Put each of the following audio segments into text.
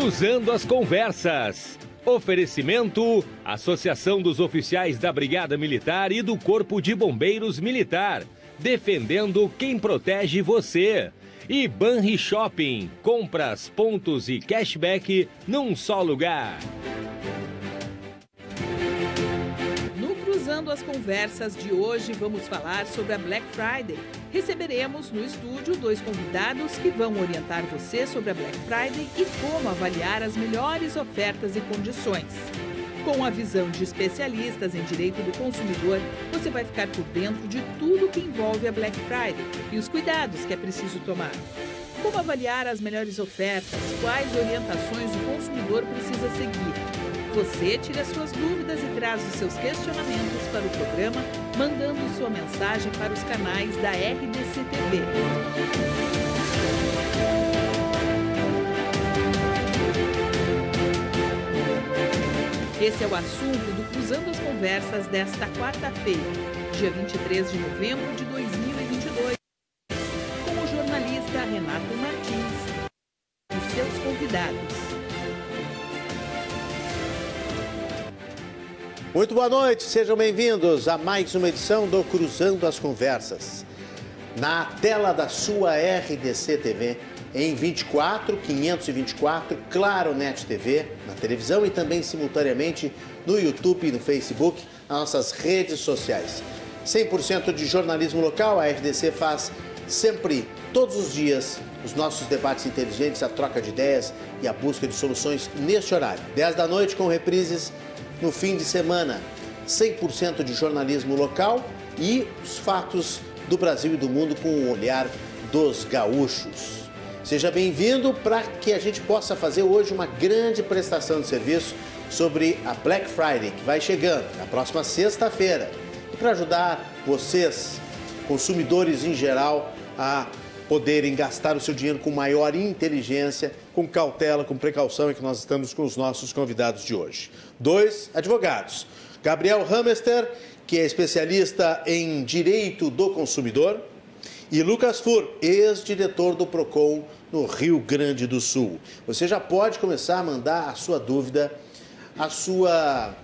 Cruzando as Conversas. Oferecimento: Associação dos Oficiais da Brigada Militar e do Corpo de Bombeiros Militar. Defendendo quem protege você. E Banri Shopping. Compras, pontos e cashback num só lugar. Cruzando as Conversas de hoje, vamos falar sobre a Black Friday. Receberemos no estúdio dois convidados que vão orientar você sobre a Black Friday e como avaliar as melhores ofertas e condições. Com a visão de especialistas em direito do consumidor, você vai ficar por dentro de tudo que envolve a Black Friday e os cuidados que é preciso tomar. Como avaliar as melhores ofertas? Quais orientações o consumidor precisa seguir? Você tira suas dúvidas e traz os seus questionamentos para o programa, mandando sua mensagem para os canais da RDC TV. Esse é o assunto do Cruzando as Conversas desta quarta-feira, dia 23 de novembro de 2022, Muito boa noite, sejam bem-vindos a mais uma edição do Cruzando as Conversas. Na tela da sua RDC TV, em 24, 524, Claro Net TV, na televisão e também simultaneamente no YouTube e no Facebook, nas nossas redes sociais. 100% de jornalismo local, a RDC faz sempre, todos os dias, os nossos debates inteligentes, a troca de ideias e a busca de soluções neste horário. 10 da noite com reprises no fim de semana. 100% de jornalismo local e os fatos do Brasil e do mundo com o olhar dos gaúchos. Seja bem-vindo para que a gente possa fazer hoje uma grande prestação de serviço sobre a Black Friday, que vai chegando na próxima sexta-feira. E para ajudar vocês, consumidores em geral, a poderem gastar o seu dinheiro com maior inteligência, com cautela, com precaução, é que nós estamos com os nossos convidados de hoje. Dois advogados. Gabriel Hamester, que é especialista em direito do consumidor, e Lucas Fur, ex-diretor do PROCON no Rio Grande do Sul. Você já pode começar a mandar a sua dúvida, a sua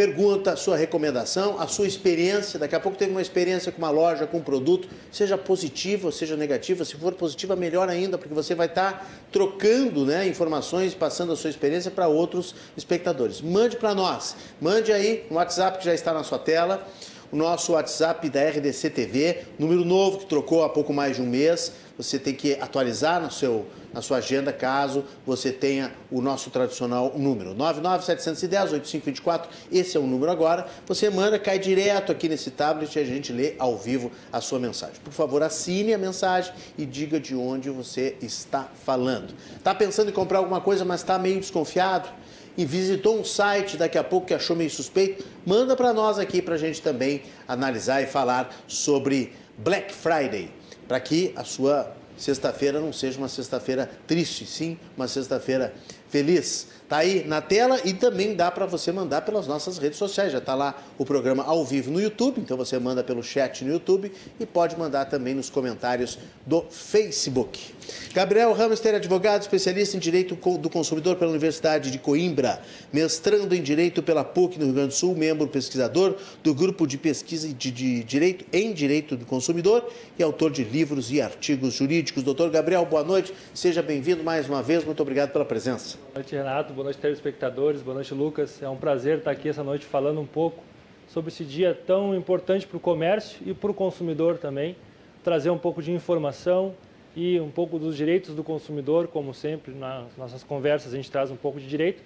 pergunta, a sua recomendação, a sua experiência. Daqui a pouco teve uma experiência com uma loja, com um produto, seja positiva ou seja negativa. Se for positiva, melhor ainda, porque você vai estar trocando né, informações, passando a sua experiência para outros espectadores. Mande para nós, mande aí no WhatsApp que já está na sua tela o nosso WhatsApp da RDC TV, número novo que trocou há pouco mais de um mês. Você tem que atualizar no seu, na sua agenda caso você tenha o nosso tradicional número. 99710-8524, esse é o número agora. Você manda, cai direto aqui nesse tablet e a gente lê ao vivo a sua mensagem. Por favor, assine a mensagem e diga de onde você está falando. Está pensando em comprar alguma coisa, mas está meio desconfiado? e visitou um site daqui a pouco que achou meio suspeito, manda para nós aqui para a gente também analisar e falar sobre Black Friday, para que a sua sexta-feira não seja uma sexta-feira triste, sim, uma sexta-feira feliz. Tá aí na tela e também dá para você mandar pelas nossas redes sociais. Já está lá o programa ao vivo no YouTube, então você manda pelo chat no YouTube e pode mandar também nos comentários do Facebook. Gabriel Hamster, advogado, especialista em Direito do Consumidor pela Universidade de Coimbra, mestrando em Direito pela PUC no Rio Grande do Sul, membro pesquisador do Grupo de Pesquisa de, de Direito em Direito do Consumidor e autor de livros e artigos jurídicos. Doutor Gabriel, boa noite, seja bem-vindo mais uma vez, muito obrigado pela presença. Boa noite, Renato, boa noite, telespectadores, boa noite, Lucas. É um prazer estar aqui essa noite falando um pouco sobre esse dia tão importante para o comércio e para o consumidor também, trazer um pouco de informação e um pouco dos direitos do consumidor, como sempre, nas nossas conversas a gente traz um pouco de direito,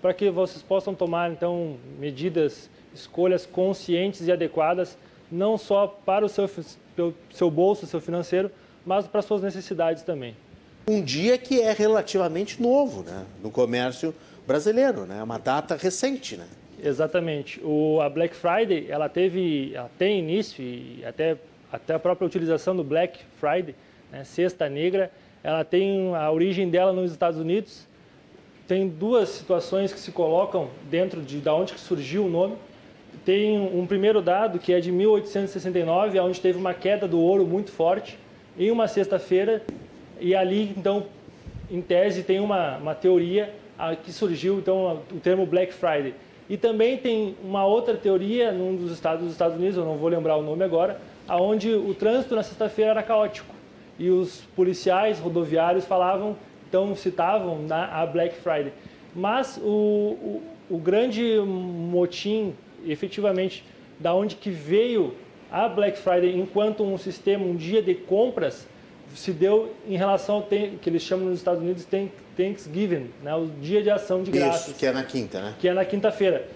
para que vocês possam tomar então medidas, escolhas conscientes e adequadas, não só para o seu, seu bolso, seu financeiro, mas para as suas necessidades também. Um dia que é relativamente novo né, no comércio brasileiro, né? É uma data recente, né? Exatamente. O, a Black Friday, ela teve, ela tem início e até, até a própria utilização do Black Friday, né, Sexta Negra, ela tem a origem dela nos Estados Unidos. Tem duas situações que se colocam dentro de da onde que surgiu o nome. Tem um primeiro dado que é de 1869, onde teve uma queda do ouro muito forte em uma sexta-feira e ali então em tese, tem uma, uma teoria que surgiu, então, o termo Black Friday. E também tem uma outra teoria num dos estados dos Estados Unidos, eu não vou lembrar o nome agora, aonde o trânsito na sexta-feira era caótico e os policiais rodoviários falavam, então citavam na, a Black Friday. Mas o, o, o grande motim, efetivamente, da onde que veio a Black Friday enquanto um sistema, um dia de compras, se deu em relação ao que eles chamam nos Estados Unidos de Thanksgiving, né? o Dia de Ação de Graças. Isso, que é na quinta, né? Que é na quinta-feira.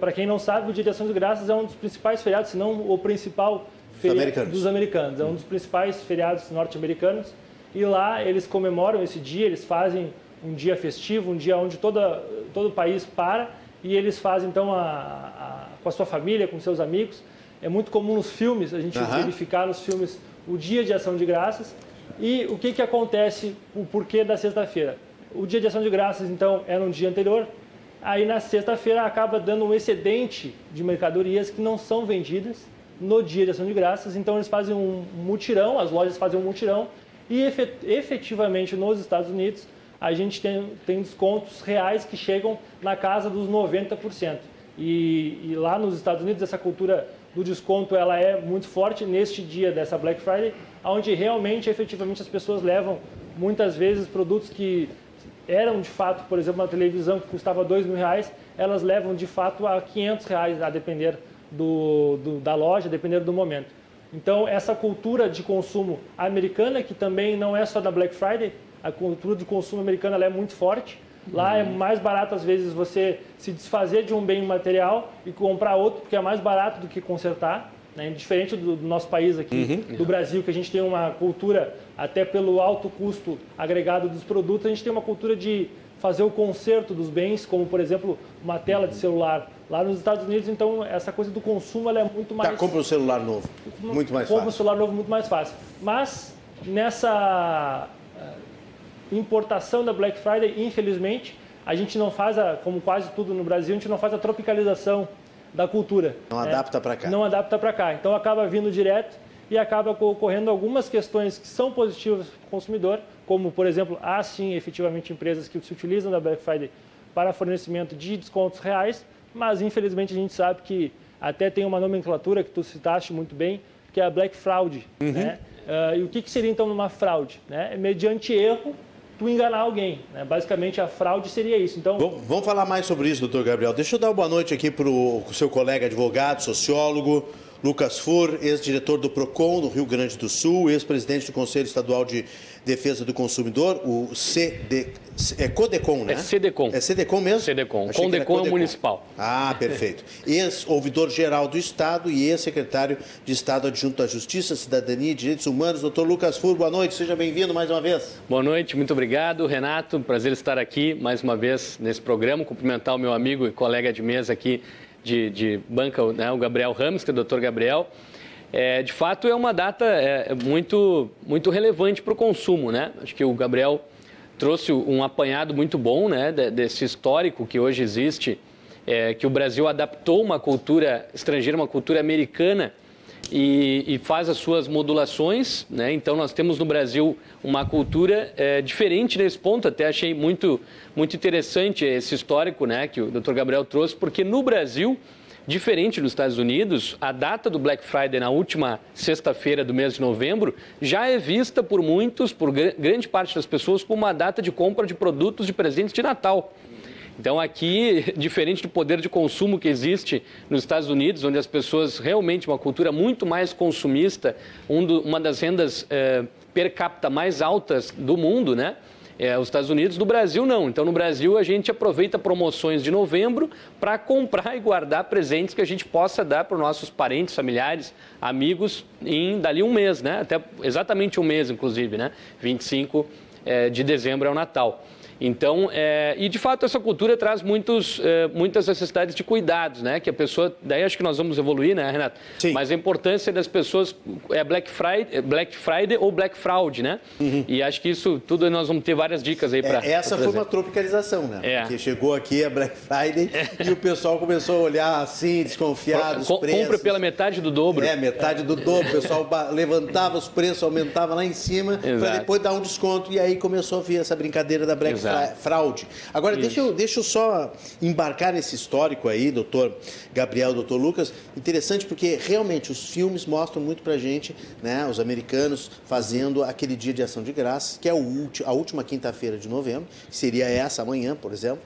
Para quem não sabe, o Dia de Ação de Graças é um dos principais feriados, se não o principal feriado americanos. dos americanos. É um dos principais feriados norte-americanos. E lá eles comemoram esse dia, eles fazem um dia festivo, um dia onde toda, todo o país para e eles fazem então a, a, com a sua família, com seus amigos. É muito comum nos filmes, a gente uhum. verificar nos filmes o dia de ação de graças. E o que, que acontece, o porquê da sexta-feira? O dia de ação de graças, então, é no dia anterior. Aí na sexta-feira acaba dando um excedente de mercadorias que não são vendidas no dia de ação de graças. Então eles fazem um mutirão, as lojas fazem um mutirão e efetivamente nos Estados Unidos a gente tem, tem descontos reais que chegam na casa dos 90%. E, e lá nos Estados Unidos essa cultura do desconto ela é muito forte neste dia dessa Black Friday, onde realmente, efetivamente, as pessoas levam muitas vezes produtos que eram de fato, por exemplo, uma televisão que custava dois mil reais, elas levam de fato a 500 reais, a depender do, do, da loja, dependendo do momento. Então, essa cultura de consumo americana, que também não é só da Black Friday, a cultura de consumo americana é muito forte. Lá é mais barato, às vezes, você se desfazer de um bem material e comprar outro, porque é mais barato do que consertar. Né? Diferente do, do, nosso país aqui, uhum. do Brasil, que a gente tem uma cultura, até pelo alto custo agregado dos produtos, a gente tem uma cultura de fazer o conserto dos bens, como, por exemplo, uma tela de celular. Lá nos Estados Unidos, então, essa coisa do consumo é muito tá, mais... Tá, compra um celular novo, muito mais compra fácil. Compra um celular novo muito mais fácil. Mas, nessa importação da Black Friday, infelizmente, a gente não faz, a, como quase tudo no Brasil, a gente não faz a tropicalização da cultura. Não né? adapta para cá. Não adapta para cá. Então acaba vindo direto e acaba ocorrendo algumas questões que são positivas para o consumidor, como, por exemplo, há sim efetivamente empresas que se utilizam da Black Friday para fornecimento de descontos reais, mas infelizmente a gente sabe que até tem uma nomenclatura que tu citaste muito bem, que é a Black Fraud. Uhum. Né? Uh, e o que, que seria então uma fraude? Né? Mediante erro tu enganar alguém. Né? Basicamente, a fraude seria isso. Então, vamos falar mais sobre isso, doutor Gabriel. Deixa eu dar uma boa noite aqui para o seu colega advogado, sociólogo, Lucas Fur, ex-diretor do PROCON do Rio Grande do Sul, ex-presidente do Conselho Estadual de Defesa do Consumidor, o CD, é Codecon, né? É CDCOM. É CDCOM mesmo? CDCOM. Condecon é o municipal. Ah, perfeito. Ex-ouvidor geral do Estado e ex-secretário de Estado adjunto da Justiça, Cidadania e Direitos Humanos. Doutor Lucas Fur, boa noite, seja bem-vindo mais uma vez. Boa noite, muito obrigado, Renato. Prazer estar aqui mais uma vez nesse programa. Cumprimentar o meu amigo e colega de mesa aqui de, de banca, né, o Gabriel Ramos, que é o doutor Gabriel. É, de fato, é uma data é, muito, muito relevante para o consumo. Né? Acho que o Gabriel trouxe um apanhado muito bom né, desse histórico que hoje existe, é, que o Brasil adaptou uma cultura estrangeira, uma cultura americana, e, e, faz as suas modulações. Né? Então, nós temos no Brasil uma cultura é, diferente nesse ponto. Até achei muito, muito interessante esse histórico né, que o Dr. Gabriel trouxe, porque no Brasil, diferente dos Estados Unidos, a data do Black Friday na última sexta-feira do mês de novembro já é vista por muitos, por grande parte das pessoas, como uma data de compra de produtos de presentes de Natal. Então, aqui, diferente do poder de consumo que existe nos Estados Unidos, onde as pessoas realmente, uma cultura muito mais consumista, um do, uma das rendas é, per capita mais altas do mundo, né? É, os Estados Unidos, no Brasil não. Então, no Brasil, a gente aproveita promoções de novembro para comprar e guardar presentes que a gente possa dar para os nossos parentes, familiares, amigos, em dali um mês, né? Até exatamente um mês, inclusive, né? 25 é, de dezembro é o Natal. Então, é, e de fato essa cultura traz muitos, é, muitas necessidades de cuidados, né? Que a pessoa, daí acho que nós vamos evoluir, né, Renato? Sim. Mas a importância das pessoas é Black Friday, Black Friday ou Black Fraud, né? Uhum. E acho que isso tudo nós vamos ter várias dicas aí para. É, essa foi uma tropicalização, né? É. Porque chegou aqui a Black Friday e o pessoal começou a olhar assim, desconfiado. Com, compra pela metade do dobro. É, metade do dobro. O pessoal levantava os preços, aumentava lá em cima para depois dar um desconto e aí começou a vir essa brincadeira da Black Exato. Fraud. Agora, deixa eu, deixa eu só embarcar nesse histórico aí, doutor Gabriel, doutor Lucas. Interessante porque realmente os filmes mostram muito pra gente, né, os americanos fazendo aquele dia de ação de graças, que é a última quinta-feira de novembro, que seria essa amanhã, por exemplo,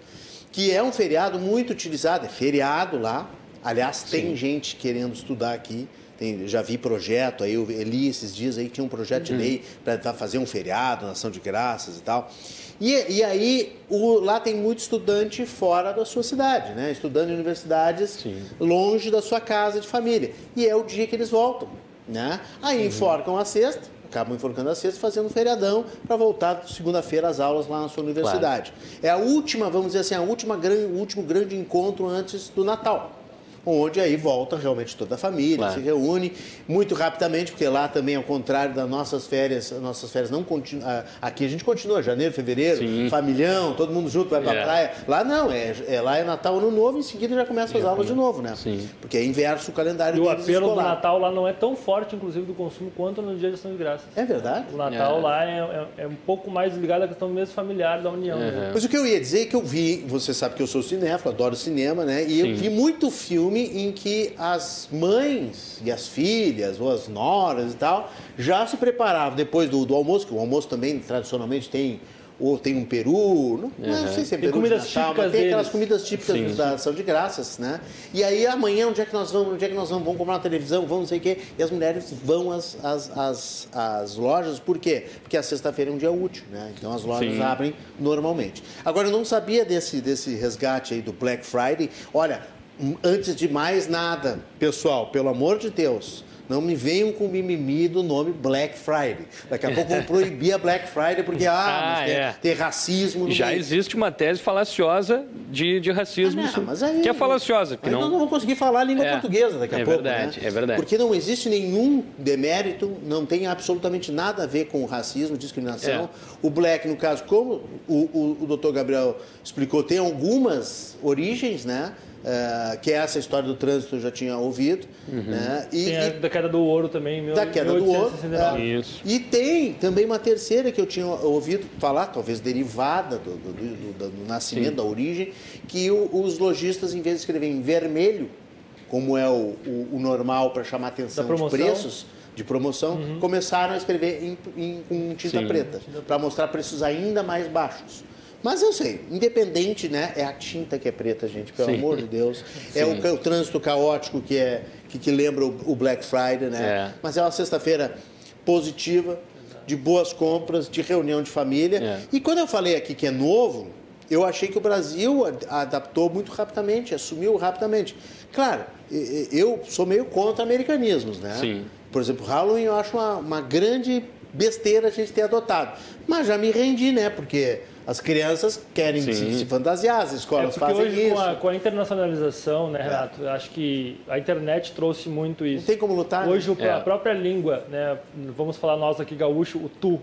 que é um feriado muito utilizado, é feriado lá. Aliás, tem Sim. gente querendo estudar aqui tem, já vi projeto aí, eu li esses dias aí, tinha um projeto de uhum. lei para fazer um feriado, nação de graças e tal. E, e aí, o, lá tem muito estudante fora da sua cidade, né? Estudando em universidades Sim. longe da sua casa de família. E é o dia que eles voltam, né? Aí uhum. enforcam a sexta, acabam enforcando a sexta, fazendo um feriadão para voltar segunda-feira às aulas lá na sua universidade. Claro. É a última, vamos dizer assim, a última, o último grande encontro antes do Natal onde aí volta realmente toda a família, claro. se reúne muito rapidamente, porque lá também, ao contrário das nossas férias, as nossas férias não continuam. Aqui a gente continua, janeiro, fevereiro, Sim. familhão, todo mundo junto, vai pra é. praia. Lá não, é, é, lá é Natal, Ano Novo, em seguida já começam as aulas de novo, né? Sim. Porque é inverso o calendário E o apelo escolar. do Natal lá não é tão forte, inclusive, do consumo quanto no dia de Ação de Graças. É verdade? O Natal é. lá é, é, é, um pouco mais ligado à questão mesmo familiar da União. Né? Mas o que eu ia dizer é que eu vi, você sabe que eu sou cinéfilo, adoro cinema, né? E Sim. eu vi muito filme em que as mães e as filhas, ou as noras e tal, já se preparavam depois do, do almoço, que o almoço também tradicionalmente tem ou tem um peru, não, uhum. não sei se é peru comidas de Natal, mas tem aquelas comidas típicas Sim. da ação de graças, né? E aí amanhã, onde é que nós vamos, onde é que nós vamos, vamos comprar uma televisão, vamos não sei o quê, e as mulheres vão às, às, às, às lojas, por quê? Porque a sexta-feira é um dia útil, né? Então as lojas Sim. abrem normalmente. Agora, eu não sabia desse, desse resgate aí do Black Friday. Olha, antes de mais nada, pessoal, pelo amor de Deus, não me venham com mimimi do nome Black Friday. Daqui a pouco vão proibir a Black Friday porque ah, ah é. tem, tem, racismo. No Já meio. existe uma tese falaciosa de, de racismo ah, não, aí, que é falaciosa. Mas não... não vamos conseguir falar a língua é, portuguesa daqui a é pouco. Verdade, né? É verdade, Porque não existe nenhum demérito, não tem absolutamente nada a ver com racismo, discriminação. É. O Black, no caso, como o, o, o doutor Gabriel explicou, tem algumas origens, né? Uh, que é essa história do trânsito eu já tinha ouvido. Uhum. Né? E, tem a e, da queda do ouro também, Da queda do ouro. É, Isso. E tem também uma terceira que eu tinha ouvido falar, talvez derivada do, do, do, do nascimento, Sim. da origem, que o, os lojistas, em vez de escrever em vermelho, como é o, o, o normal para chamar atenção de preços, de promoção, uhum. começaram a escrever em, em, com tinta Sim. preta, para mostrar preços ainda mais baixos. Mas eu sei, independente, né? É a tinta que é preta, gente, pelo Sim. amor de Deus. É o, o, trânsito caótico que é que, que lembra o, o, Black Friday, né? É. Mas é uma sexta-feira positiva, de boas compras, de reunião de família. É. E quando eu falei aqui que é novo, eu achei que o Brasil adaptou muito rapidamente, assumiu rapidamente. Claro, eu sou meio contra americanismos, né? Sim. Por exemplo, Halloween eu acho uma, uma grande besteira a gente ter adotado. Mas já me rendi, né? Porque as crianças querem se, se, fantasiar, as escolas é fazem hoje, isso. Com a, com a internacionalização, né, Renato? É. Acho que a internet trouxe muito isso. Não tem como lutar. Né? Hoje né? a própria língua, né? Vamos falar nós aqui gaúcho, o tu.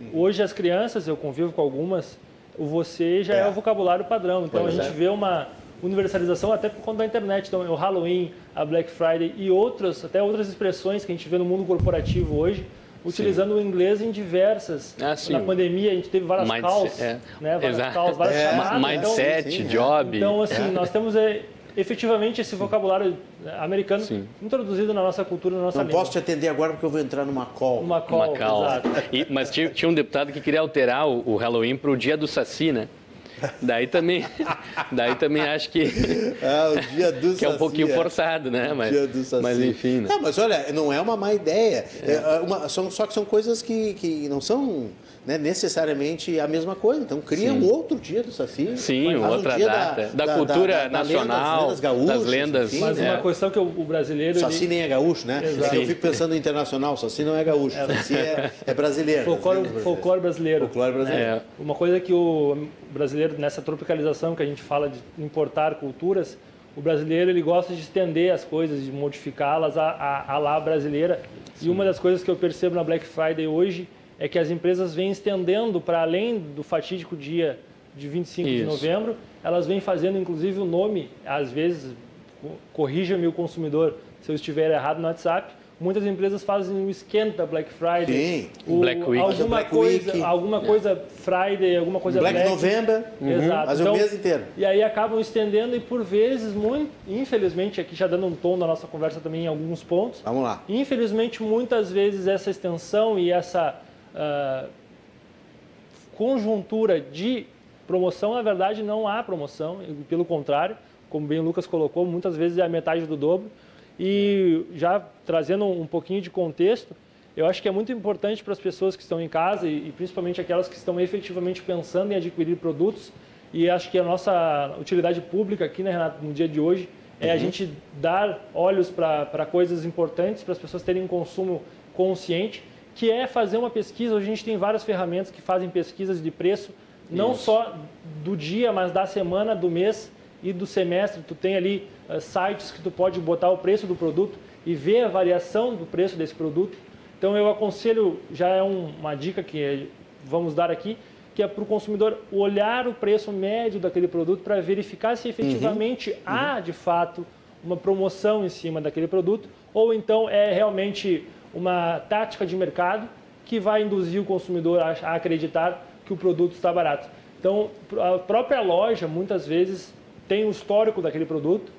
Hum. Hoje as crianças, eu convivo com algumas, o você já é, é o vocabulário padrão. Então pois a gente é. vê uma universalização até por conta da internet. Então o Halloween, a Black Friday e outras, até outras expressões que a gente vê no mundo corporativo hoje utilizando sim. o inglês em diversas. Ah, Na pandemia a gente teve várias Mindset, calls, é. né? Várias Exato. calls, várias é. chamadas. Mindset, então, job. Então, assim, é. nós temos é, efetivamente esse vocabulário americano sim. introduzido na nossa cultura, na nossa Não língua. posso te atender agora porque eu vou entrar numa call. Uma call, uma call. E, mas tinha, tinha, um deputado que queria alterar o, o Halloween para o dia do Saci, né? Daí também, daí também acho que, ah, o dia do que é um pouquinho forçado, né? Mas, dia do mas enfim. Né? Não, mas olha, não é uma má ideia. É. É uma, são, só que são coisas que, que não são né, necessariamente a mesma coisa. Então cria Sim. um outro dia do Saci. Sim, outra um data. Da, da, cultura da, nacional, lendas, gaúchas, das lendas. Enfim, Mas é. uma questão que o, o brasileiro... Saci ele... nem é gaúcho, né? Exato. Eu fico pensando no internacional, Saci não é gaúcho, é. Saci é, é brasileiro. Folclore, folclore brasileiro. Folclore brasileiro. É. Uma coisa que o brasileiro, nessa tropicalização que a gente fala de importar culturas, o brasileiro ele gosta de estender as coisas, de modificá-las à, à, à lá brasileira. Sim. E uma das coisas que eu percebo na Black Friday hoje é que as empresas vêm estendendo para além do fatídico dia de 25 Isso. de novembro, elas vêm fazendo inclusive o nome, às vezes, corrija-me o consumidor se eu estiver errado no WhatsApp, muitas empresas fazem o esquenta da Black Friday. Sim, o, Black Week. Alguma Black coisa, Week. alguma coisa Friday, alguma coisa Black, Black November. Uhum. Exato. Mas então, o mês inteiro. E aí acabam estendendo e por vezes, muito, infelizmente, aqui já dando um tom da nossa conversa também em alguns pontos. Vamos lá. Infelizmente, muitas vezes essa extensão e essa uh, conjuntura de promoção, na verdade, não há promoção, pelo contrário, como bem o Lucas colocou, muitas vezes é a metade do dobro. E já trazendo um pouquinho de contexto, eu acho que é muito importante para as pessoas que estão em casa e, principalmente aquelas que estão efetivamente pensando em adquirir produtos. E acho que a nossa utilidade pública aqui, né, Renato, no dia de hoje, é uhum. a gente dar olhos para coisas importantes, para as pessoas terem um consumo consciente que é fazer uma pesquisa. Hoje a gente tem várias ferramentas que fazem pesquisas de preço, não Isso. só do dia, mas da semana, do mês e do semestre. Tu tem ali uh, sites que tu pode botar o preço do produto e ver a variação do preço desse produto. Então eu aconselho, já é um, uma dica que vamos dar aqui, que é para o consumidor olhar o preço médio daquele produto para verificar se efetivamente uhum. há uhum. de fato uma promoção em cima daquele produto ou então é realmente uma tática de mercado que vai induzir o consumidor a acreditar que o produto está barato. Então, a própria loja, muitas vezes, tem o histórico daquele produto,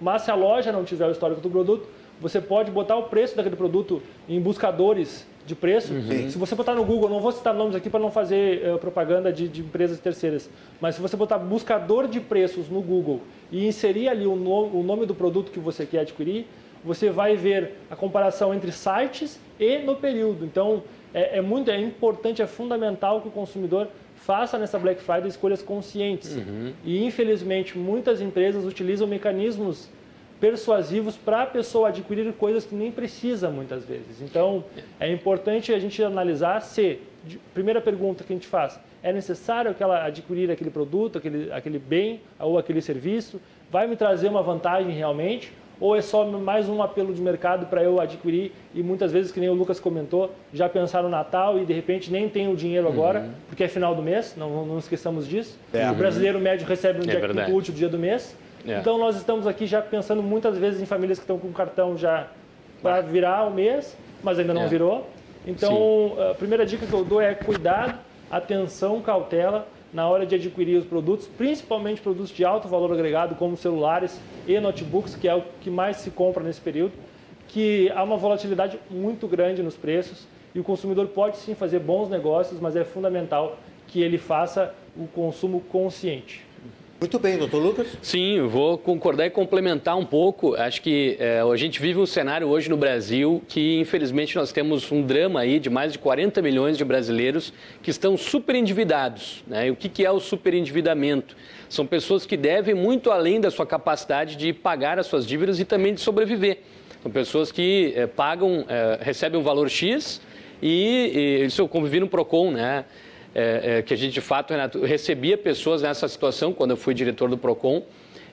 mas se a loja não tiver o histórico do produto, você pode botar o preço daquele produto em buscadores de preço. Uhum. Se você botar no Google, não vou citar nomes aqui para não fazer uh, propaganda de, de, empresas terceiras, mas se você botar buscador de preços no Google e inserir ali o, no, o nome do produto que você quer adquirir, você vai ver a comparação entre sites e no período. Então, é, é, muito é importante, é fundamental que o consumidor faça nessa Black Friday escolhas conscientes. Uhum. E, infelizmente, muitas empresas utilizam mecanismos persuasivos para a pessoa adquirir coisas que nem precisa muitas vezes. Então, é importante a gente analisar se, primeira pergunta que a gente faz, é necessário que ela adquirir aquele produto, aquele, aquele bem ou aquele serviço? Vai me trazer uma vantagem realmente? Ou é só mais um apelo de mercado para eu adquirir e muitas vezes, que nem o Lucas comentou, já pensar no Natal e de repente nem tem o dinheiro agora, uhum. porque é final do mês, não, não esqueçamos disso. É. O brasileiro médio recebe no é dia verdade. último dia do mês. É. Então nós estamos aqui já pensando muitas vezes em famílias que estão com cartão já para virar o mês, mas ainda não é. virou. Então Sim. a primeira dica que eu dou é cuidado, atenção, cautela na hora de adquirir os produtos, principalmente produtos de alto valor agregado, como celulares e notebooks, que é o que mais se compra nesse período, que há uma volatilidade muito grande nos preços e o consumidor pode sim fazer bons negócios, mas é fundamental que ele faça o consumo consciente. Muito bem, doutor Lucas. Sim, eu vou concordar e complementar um pouco. Acho que é, a gente vive um cenário hoje no Brasil que, infelizmente, nós temos um drama aí de mais de 40 milhões de brasileiros que estão super endividados. Né? E o que, que é o superendividamento? São pessoas que devem muito além da sua capacidade de pagar as suas dívidas e também de sobreviver. São pessoas que é, pagam, é, recebem um valor X e, e isso eu convivi no PROCON, né? É, é, que a gente, de fato, Renato, recebia pessoas nessa situação quando eu fui diretor do PROCON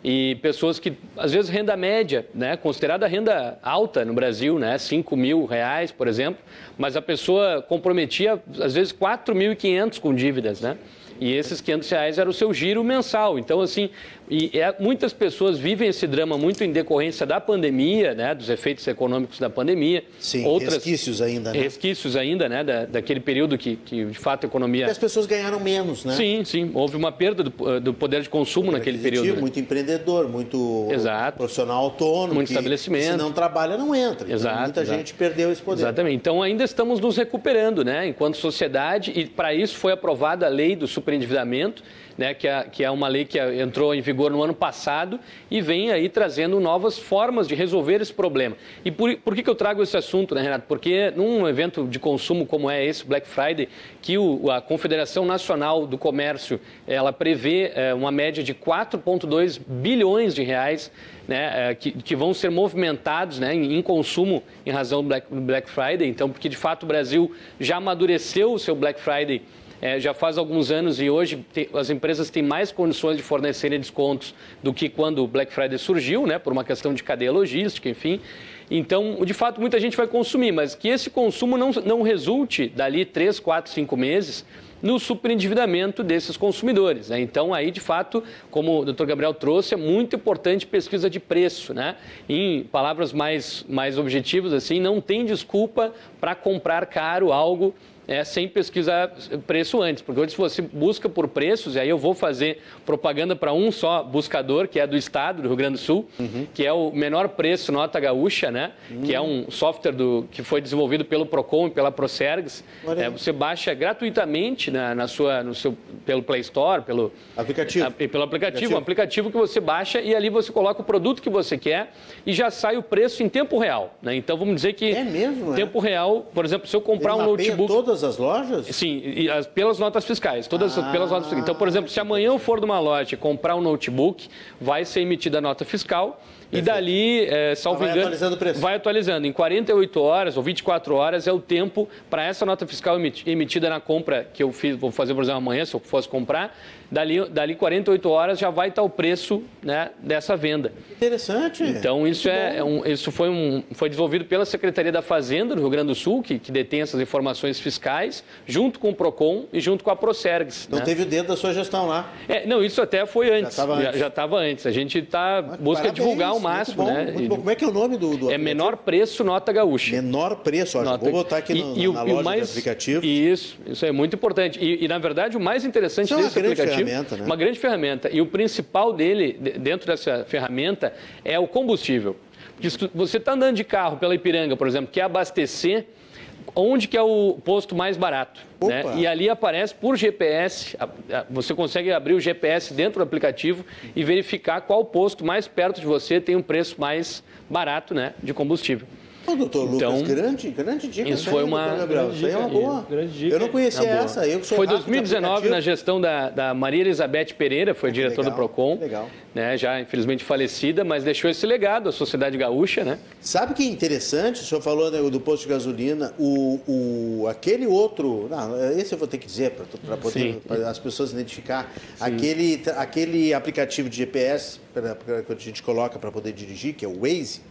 e pessoas que, às vezes, renda média, né, considerada renda alta no Brasil, né, 5 mil reais, por exemplo, mas a pessoa comprometia, às vezes, 4.500 com dívidas, né? E esses 500 reais era o seu giro mensal. Então, assim, e é, muitas pessoas vivem esse drama muito em decorrência da pandemia, né, dos efeitos econômicos da pandemia. Sim, Outras, resquícios ainda, né? Resquícios ainda, né, da, daquele período que, que, de fato, a economia... E as pessoas ganharam menos, né? Sim, sim. Houve uma perda do, do poder de consumo poder naquele período. Né? Muito empreendedor, muito exato. profissional autônomo. Muito que, estabelecimento. se não trabalha, não entra. Então, exato, muita exato. gente perdeu esse poder. Exatamente. Então, ainda estamos nos recuperando, né, enquanto sociedade, e para isso foi aprovada a lei do super superendividamento, né, que, é, que é uma lei que entrou em vigor no ano passado e vem aí trazendo novas formas de resolver esse problema. E por, por que, que eu trago esse assunto, né, Renato? Porque num evento de consumo como é esse, Black Friday, que o, a Confederação Nacional do Comércio ela prevê é, uma média de 4,2 bilhões de reais né, é, que, que, vão ser movimentados né, em, em, consumo em razão do Black, Black Friday. Então, porque de fato o Brasil já amadureceu o seu Black Friday é, já faz alguns anos e hoje tem, as empresas têm mais condições de fornecerem descontos do que quando o Black Friday surgiu, né, por uma questão de cadeia logística, enfim. Então, de fato, muita gente vai consumir, mas que esse consumo não, não resulte dali 3, 4, 5 meses no superendividamento desses consumidores. Né? Então, aí, de fato, como o doutor Gabriel trouxe, é muito importante pesquisa de preço. Né? Em palavras mais, mais objetivas, assim, não tem desculpa para comprar caro algo é, sem pesquisar preço antes, porque hoje se você busca por preços, e aí eu vou fazer propaganda para um só buscador, que é do estado do Rio Grande do Sul, uhum. que é o menor preço nota gaúcha, né? Uhum. Que é um software do, que foi desenvolvido pelo Procon e pela Procergs. É, você baixa gratuitamente na, na, sua, no seu, pelo Play Store, pelo aplicativo, a, pelo aplicativo, aplicativo, um aplicativo que você baixa e ali você coloca o produto que você quer e já sai o preço em tempo real. Né? Então vamos dizer que é mesmo, tempo é? real, por exemplo, se eu comprar Ele um notebook todas as lojas? Sim, as, pelas notas fiscais. Todas ah. pelas notas fiscais. Então, por exemplo, se amanhã eu for numa loja comprar um notebook, vai ser emitida a nota fiscal. Perfeito. E dali, é, salvo vai engano, atualizando o preço. vai atualizando. Em 48 horas ou 24 horas é o tempo para essa nota fiscal emitida na compra que eu fiz, vou fazer, por exemplo, amanhã, se eu fosse comprar, dali, dali 48 horas já vai estar o preço né, dessa venda. Interessante. Então, isso, é, é, um, isso foi, um, foi desenvolvido pela Secretaria da Fazenda do Rio Grande do Sul, que, que detém essas informações fiscais, junto com o PROCON e junto com a Procergs. Não né? teve o dedo da sua gestão lá. É, não, isso até foi antes. Já estava antes. antes. A gente ah, busca parabéns, divulgar o máximo. Bom, né? Como é que é o nome do, do É menor preço, nota gaúcha. Menor preço, ó, nota... vou botar aqui no, e, na, na loja mais, de aplicativos. Isso, isso é muito importante. E, e na verdade, o mais interessante isso desse é uma aplicativo... Né? Uma grande ferramenta. E o principal dele, dentro dessa ferramenta, é o combustível. Porque se você está andando de carro pela Ipiranga, por exemplo, quer abastecer, onde que é o posto mais barato? Né? E ali aparece por GPS, você consegue abrir o GPS dentro do aplicativo e verificar qual posto mais perto de você tem um preço mais barato né, de combustível. Ô, doutor então, Lucas, grande, grande dica. Isso foi uma, grande isso aí é uma boa. Grande dica. Eu não conhecia essa. Eu foi 2019 na gestão da, da Maria Elizabeth Pereira, foi diretora do PROCON. Legal. Né, já infelizmente falecida, mas deixou esse legado à sociedade gaúcha, né? Sabe que é interessante? O senhor falou né, do posto de gasolina, o, o, aquele outro. Não, esse eu vou ter que dizer para poder pra as pessoas identificar. Aquele, aquele aplicativo de GPS pra, pra, que a gente coloca para poder dirigir, que é o Waze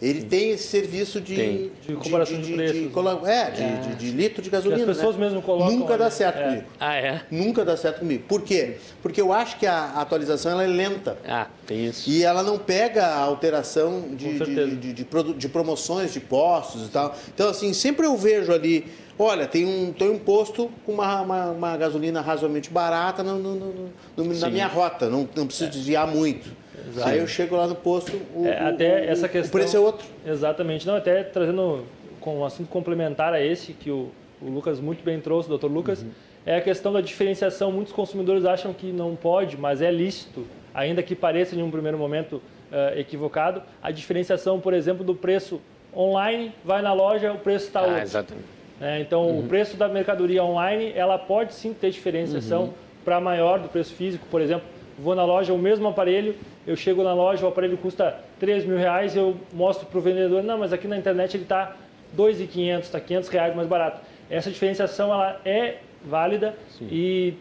ele tem esse serviço de, de, de comparação de, de preços. De, é, de, é. de, litro de gasolina. as pessoas né? mesmo colocam. Nunca dá certo é. comigo. Ah, é? Nunca dá certo comigo. Por quê? Porque eu acho que a atualização ela é lenta. Ah, tem isso. E ela não pega a alteração de, de, de, de, de promoções de postos e tal. Então, assim, sempre eu vejo ali olha, tem um, tem um posto com uma, uma, uma gasolina razoavelmente barata no, no, no, na minha rota, não, não preciso é. desviar muito. Exato. Aí eu chego lá no posto, o, é, até o, essa questão, o preço é outro. Exatamente. Não, até trazendo com um assunto complementar a esse que o, o Lucas muito bem trouxe, o doutor Lucas, uhum. é a questão da diferenciação. Muitos consumidores acham que não pode, mas é lícito, ainda que pareça em um primeiro momento uh, equivocado, a diferenciação, por exemplo, do preço online, vai na loja, o preço está ah, outro. Exatamente. É, então, uhum. o preço da mercadoria online, ela pode sim ter diferenciação uhum. para maior do preço físico, por exemplo vou na loja, o mesmo aparelho, eu chego na loja, o aparelho custa 3 mil reais, eu mostro para o vendedor, não, mas aqui na internet ele está 2.500, está 500 reais mais barato. Essa diferenciação ela é válida Sim. e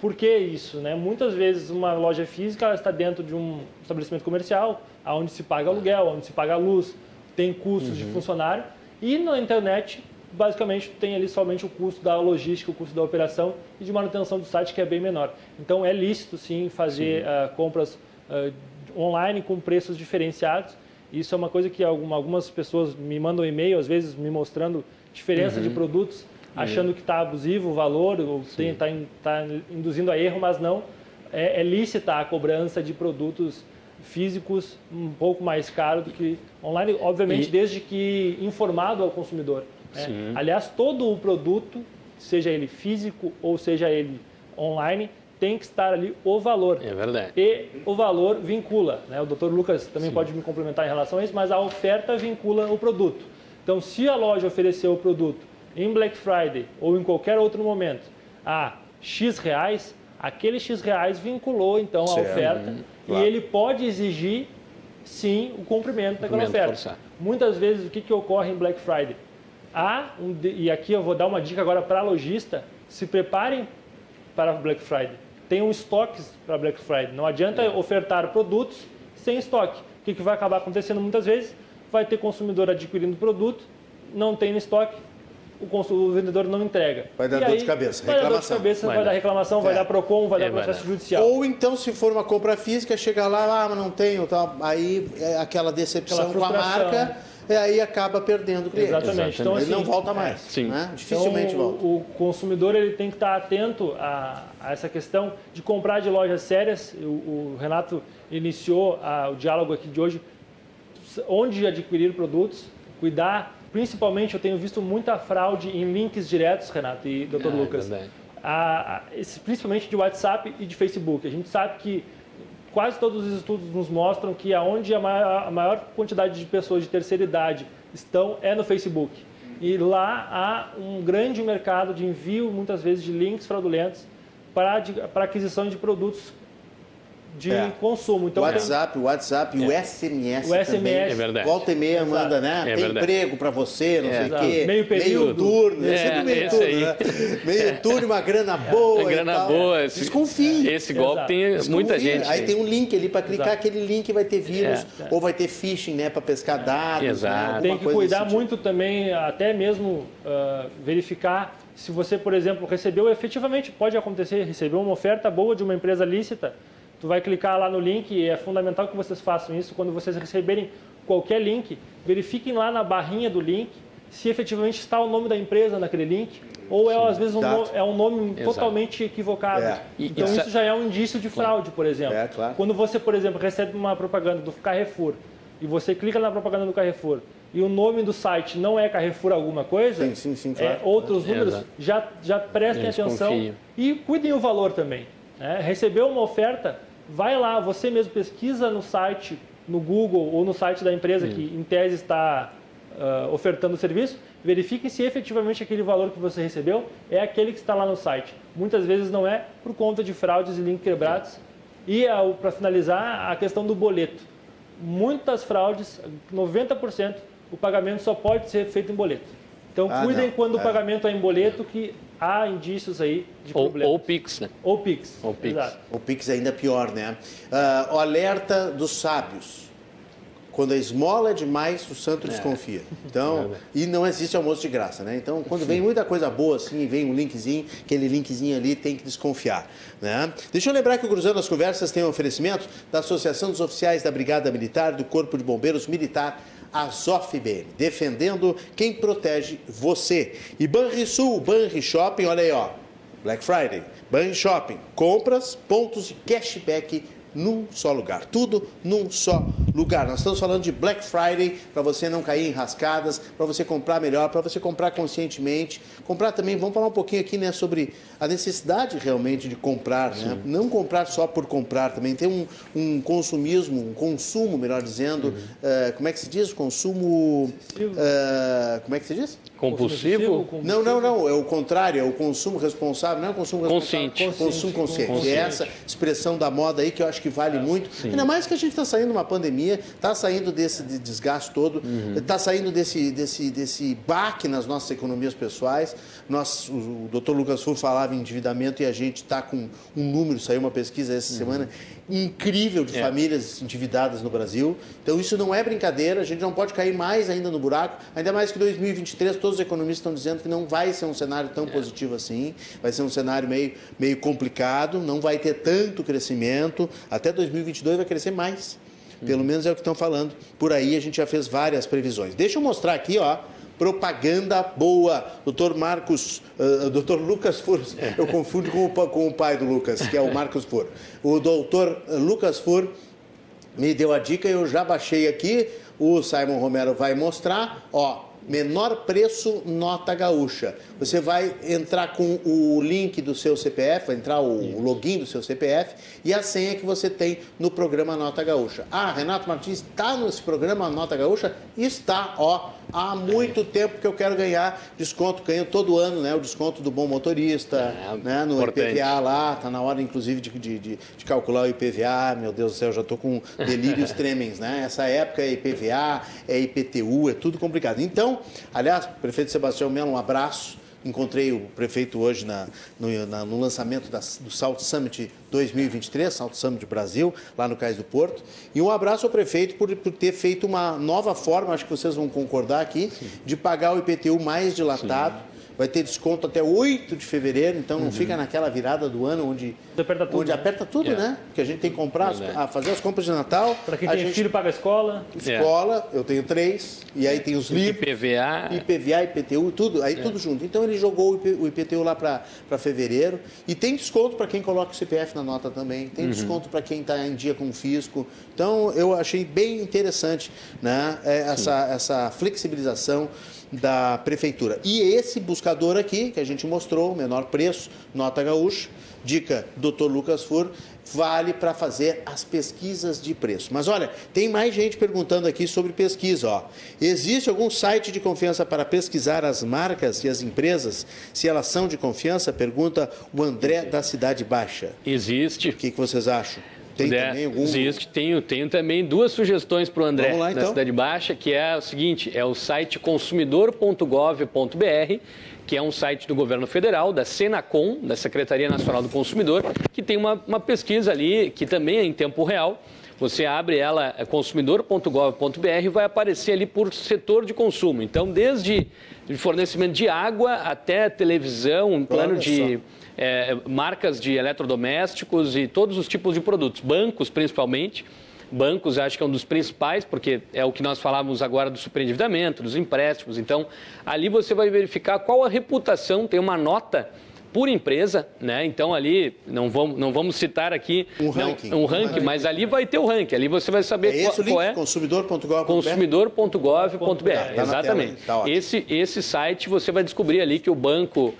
por que isso? Né? Muitas vezes uma loja física está dentro de um estabelecimento comercial, onde se paga aluguel, onde se paga luz, tem custos uhum. de funcionário, e na internet basicamente tem ali somente o custo da logística, o custo da operação e de manutenção do site que é bem menor. Então é lícito sim fazer sim. Uh, compras uh, online com preços diferenciados. Isso é uma coisa que algumas pessoas me mandam e-mail às vezes me mostrando diferença uhum. de produtos, achando uhum. que está abusivo o valor ou está tá induzindo a erro, mas não. É, é lícita a cobrança de produtos físicos um pouco mais caro do que online, obviamente, e... desde que informado ao consumidor. É. Aliás, todo o produto, seja ele físico ou seja ele online, tem que estar ali o valor. É verdade. E o valor vincula. Né? O doutor Lucas também Sim. pode me complementar em relação a isso, mas a oferta vincula o produto. Então, se a loja oferecer o produto em Black Friday ou em qualquer outro momento a X reais, aquele X reais vinculou então certo. a oferta hum, claro. e ele pode exigir sim o cumprimento daquela oferta. Forçar. Muitas vezes o que, que ocorre em Black Friday? Há um, e aqui eu vou dar uma dica agora para a lojista, se preparem para Black Friday. Tenham estoques para Black Friday. Não adianta é. ofertar produtos sem estoque. O que, que vai acabar acontecendo muitas vezes? Vai ter consumidor adquirindo produto, não tem no estoque, o, o vendedor não entrega. Vai dar e dor aí, de cabeça. Vai dar dor de cabeça, vai, vai dar reclamação, vai é. dar PROCON, vai é, dar processo vai judicial. Ou então, se for uma compra física, chega lá, ah, mas não tenho, aí é aquela decepção aquela com a marca e aí acaba perdendo o cliente. Exatamente. Então, assim, ele não volta mais. Sim. Né? Dificilmente então, volta. O, o, consumidor ele tem que estar atento a, a, essa questão de comprar de lojas sérias. O, o Renato iniciou a, o diálogo aqui de hoje, onde adquirir produtos, cuidar. Principalmente, eu tenho visto muita fraude em links diretos, Renato e Dr. É, Lucas. A, a, principalmente de WhatsApp e de Facebook. A gente sabe que quase todos os estudos nos mostram que aonde a maior, quantidade de pessoas de terceira idade estão é no Facebook. E lá há um grande mercado de envio, muitas vezes, de links fraudulentos para, para aquisição de produtos de é. consumo. Então, WhatsApp, o WhatsApp e é. o SMS. O SMS também. é verdade. Volta e meia manda, né? É Tem verdade. emprego para você, não é. sei o quê. Meio período. Meio turno. É, sempre meio turno, aí. né? Meio turno, uma grana boa. É, grana boa. Esse, Desconfie. Esse golpe Exato. tem Desconfie. muita gente. Aí tem um link ali para clicar, Exato. aquele link vai ter vírus é. ou vai ter phishing, né? Para pescar dados. Né? Exato. Né? Tem que cuidar muito também, até mesmo uh, verificar se você, por exemplo, recebeu efetivamente, pode acontecer, recebeu uma oferta boa de uma empresa lícita, Tu vai clicar lá no link e é fundamental que vocês façam isso. Quando vocês receberem qualquer link, verifiquem lá na barrinha do link se efetivamente está o nome da empresa naquele link ou é Sim, às vezes um, no, é um nome Exato. totalmente equivocado. É. Então isso, isso já é um indício de fraude, por exemplo. É, claro. Quando você, por exemplo, recebe uma propaganda do Carrefour e você clica na propaganda do Carrefour e o nome do site não é Carrefour alguma coisa, sim, sim, sim, é claro. é, outros números, já, já prestem Eles atenção confiam. e cuidem o valor também. É, recebeu uma oferta, vai lá, você mesmo pesquisa no site, no Google ou no site da empresa Sim. que em tese está uh, ofertando o serviço, verifique se efetivamente aquele valor que você recebeu é aquele que está lá no site. Muitas vezes não é por conta de fraudes e links quebrados. E para finalizar, a questão do boleto. Muitas fraudes, 90%, o pagamento só pode ser feito em boleto. Então ah, cuidem não. quando é. o pagamento é em boleto que há indícios aí de ou, problemas. Ou Pix, né? Ou Pix. Ou Pix. Exato. O Pix é ainda pior, né? Uh, o alerta dos sábios. Quando a esmola é demais, o santo é. desconfia. Então, é e não existe almoço de graça, né? Então, quando vem muita coisa boa assim, vem um linkzinho, aquele linkzinho ali tem que desconfiar, né? Deixa eu lembrar que o Cruzando as Conversas tem um oferecimento da Associação dos Oficiais da Brigada Militar, do Corpo de Bombeiros Militar Azofbn, defendendo quem protege você. E Banrisul, Banri Shopping, olha aí, ó, Black Friday, Banri Shopping, compras, pontos de cashback num só lugar. Tudo num só lugar. Nós estamos falando de Black Friday para você não cair em rascadas, para você comprar melhor, para você comprar conscientemente. Comprar também, vamos falar um pouquinho aqui né, sobre a necessidade realmente de comprar. Né? Não comprar só por comprar, também tem um, um consumismo, um consumo, melhor dizendo. Uhum. Uh, como é que se diz? Consumo. Uh, como é que se diz? Compulsivo? Não, não, não. É o contrário, é o consumo responsável, não é o consumo responsável. Consciente. Consumo consciente. consciente. É essa expressão da moda aí que eu acho que vale é, muito. Sim. Ainda mais que a gente está saindo de uma pandemia, está saindo desse desgaste todo, está uhum. saindo desse, desse, desse baque nas nossas economias pessoais. Nós, o, o doutor Lucas Fur falava em endividamento e a gente está com um número, saiu uma pesquisa essa uhum. semana, incrível de é. famílias endividadas no Brasil. Então isso não é brincadeira, a gente não pode cair mais ainda no buraco, ainda mais que 2023 todos os economistas estão dizendo que não vai ser um cenário tão é. positivo assim, vai ser um cenário meio, meio complicado, não vai ter tanto crescimento, até 2022 vai crescer mais. Pelo uhum. menos é o que estão falando. Por aí a gente já fez várias previsões. Deixa eu mostrar aqui, ó, propaganda boa. Doutor Marcos, uh, doutor Lucas Fur, eu confundo com o, com o pai do Lucas, que é o Marcos Fur. O doutor Lucas Fur me deu a dica, eu já baixei aqui, o Simon Romero vai mostrar, ó, menor preço nota gaúcha. Você vai entrar com o link do seu CPF, vai entrar o login do seu CPF e a senha que você tem no programa Nota Gaúcha. Ah, Renato Martins está nesse programa Nota Gaúcha? Está, ó. Há muito tempo que eu quero ganhar desconto, ganho todo ano, né? O desconto do bom motorista, é, né? No importante. IPVA lá, tá na hora, inclusive, de, de, de, calcular o IPVA. Meu Deus do céu, já estou com delírios tremens, né? Essa época é IPVA, é IPTU, é tudo complicado. Então, aliás, prefeito Sebastião Melo, um abraço. Encontrei o prefeito hoje na, no, na, no, lançamento da, do Salt Summit 2023, Salt Summit Brasil, lá no Cais do Porto. E um abraço ao prefeito por, por ter feito uma nova forma, acho que vocês vão concordar aqui, Sim. de pagar o IPTU mais dilatado. Sim vai ter desconto até 8 de fevereiro, então não uhum. fica naquela virada do ano onde aperta tudo, onde né? aperta tudo yeah. né? Porque a gente tem que comprar, as, a fazer as compras de Natal. Para quem tem gente... filho, paga a escola. Escola, yeah. eu tenho três, e aí tem os livros. IPVA. IPVA, IPTU, tudo, aí yeah. tudo junto. Então ele jogou o IPTU lá para fevereiro. E tem desconto para quem coloca o CPF na nota também, tem uhum. desconto para quem está em dia com o fisco. Então eu achei bem interessante né? É, essa, essa flexibilização da prefeitura. E esse buscador aqui, que a gente mostrou, menor preço, nota gaúcha, dica Dr. Lucas Fur, vale para fazer as pesquisas de preço. Mas olha, tem mais gente perguntando aqui sobre pesquisa. Ó. Existe algum site de confiança para pesquisar as marcas e as empresas, se elas são de confiança? Pergunta o André da Cidade Baixa. Existe. O que, que vocês acham? Tem também algum... Existe, tenho, tenho também duas sugestões para o André lá, então. da Cidade Baixa, que é o seguinte, é o site consumidor.gov.br, que é um site do governo federal, da Senacom, da Secretaria Nacional do Consumidor, que tem uma, uma pesquisa ali, que também é em tempo real, você abre ela, é consumidor.gov.br, e vai aparecer ali por setor de consumo. Então, desde fornecimento de água até televisão, um plano de é, marcas de eletrodomésticos e todos os tipos de produtos, bancos principalmente. Bancos, acho que é um dos principais, porque é o que nós falávamos agora do superendividamento, dos empréstimos. Então, ali você vai verificar qual a reputação, tem uma nota por empresa, né? Então ali não vamos, não vamos citar aqui um ranking, não, um ranking, mas ali vai ter o ranking. Ali você vai saber é qual, qual, é consumidor.gov.br. Consumidor.gov.br. Tá, Exatamente. Tá esse esse site você vai descobrir ali que o banco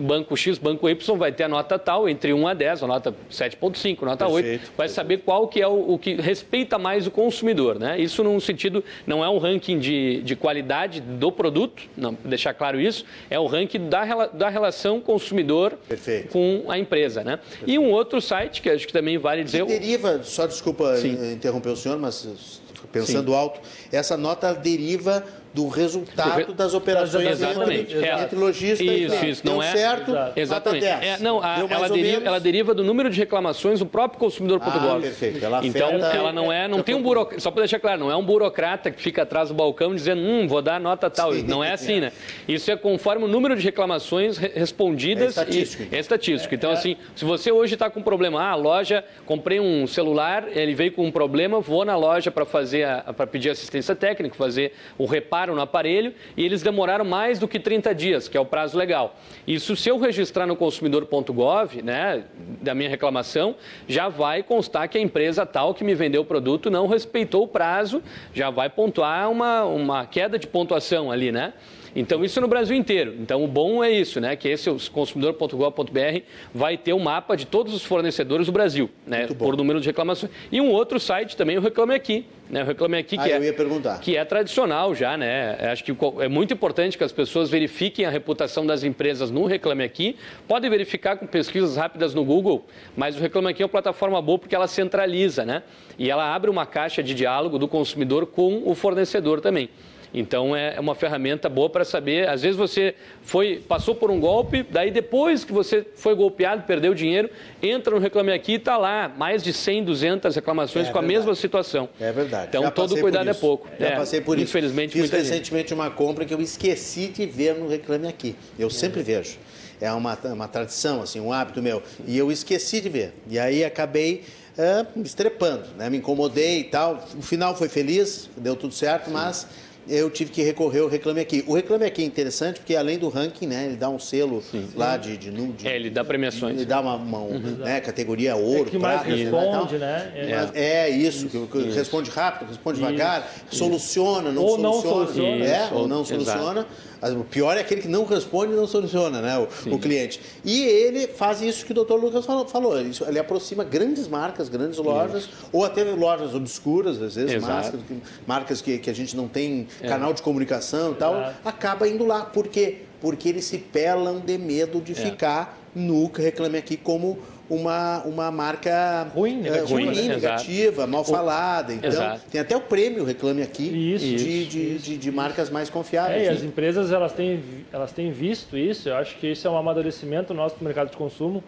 banco X, banco Y vai ter a nota tal, entre 1 a 10, a nota 7.5, nota perfeito, 8, vai saber qual que é o, o, que respeita mais o consumidor, né? Isso num sentido, não é um ranking de, de qualidade do produto, não, deixar claro isso, é o ranking da, da relação consumidor perfeito. com a empresa, né? Perfeito. E um outro site, que acho que também vale dizer... Que deriva, só desculpa Sim. interromper o senhor, mas pensando Sim. alto, essa nota deriva do resultado das operações Exatamente. entre, é. entre lojista isso, e Isso, não Deu é, certo, Exatamente. É, não, a, ela, deriva, ela, deriva, do número de reclamações do próprio consumidor ah, perfeito. Ela então, ela não é, não tem um burocrata, só para deixar claro, não é um burocrata que fica atrás do balcão dizendo, hum, vou dar nota tal. Sim. Não é assim, né? Isso é conforme o número de reclamações respondidas. É estatístico. E, é estatístico. Então, é. assim, se você hoje está com um problema, ah, a loja, comprei um celular, ele veio com um problema, vou na loja para fazer, para pedir assistência técnica, fazer o reparo no aparelho, e eles demoraram mais do que 30 dias, que é o prazo legal. Isso, se eu registrar no consumidor.gov, né, da minha reclamação, já vai constar que a empresa tal que me vendeu o produto não respeitou o prazo, já vai pontuar uma, uma queda de pontuação ali, né? Então, isso no Brasil inteiro. Então, o bom é isso, né? Que esse consumidor.gov.br vai ter o um mapa de todos os fornecedores do Brasil, né? Por número de reclamações. E um outro site também, o Reclame Aqui. Né? O Reclame Aqui, ah, que, é, que é tradicional já, né? Acho que é muito importante que as pessoas verifiquem a reputação das empresas no Reclame Aqui. Podem verificar com pesquisas rápidas no Google, mas o Reclame Aqui é uma plataforma boa porque ela centraliza, né? E ela abre uma caixa de diálogo do consumidor com o fornecedor também. Então é uma ferramenta boa para saber. Às vezes você foi passou por um golpe, daí depois que você foi golpeado, perdeu dinheiro, entra no Reclame Aqui e está lá mais de 100, 200 reclamações é, com a verdade. mesma situação. É verdade. Então Já todo cuidado é pouco. Já é, passei por isso. Infelizmente, Fiz recentemente gente. uma compra que eu esqueci de ver no Reclame Aqui. Eu sempre vejo. É uma, uma tradição, assim, um hábito meu. E eu esqueci de ver. E aí acabei uh, me estrepando, né? Me incomodei e tal. O final foi feliz, deu tudo certo, mas eu tive que recorrer ao Reclame Aqui. O Reclame Aqui é interessante porque, além do ranking, né, ele dá um selo Sim. lá de, de, de, É, ele dá premiações. Ele dá uma, uma uhum. né, categoria ouro, é que mais responde, né? É, é isso, isso, que, isso, responde rápido, responde isso, devagar, soluciona, não ou soluciona. Não soluciona. É, ou não soluciona. Exato. O pior é aquele que não responde e não soluciona, né? O, o, cliente. E ele faz isso que o doutor Lucas falou. falou ele, ele aproxima grandes marcas, grandes lojas, isso. ou até lojas obscuras, às vezes, marcas, marcas que, que a gente não tem é. canal de comunicação e tal, Exato. acaba indo lá. Por quê? Porque eles se pelam de medo de é. ficar no Reclame Aqui como uma, uma marca ruim, negativa, ruim, ruim negativa mal falada. Então, Exato. tem até o prêmio Reclame Aqui isso, de, isso, de, isso. De, de, marcas mais confiáveis. É, e as empresas elas têm, elas têm visto isso, eu acho que isso é um amadurecimento nosso do mercado de consumo,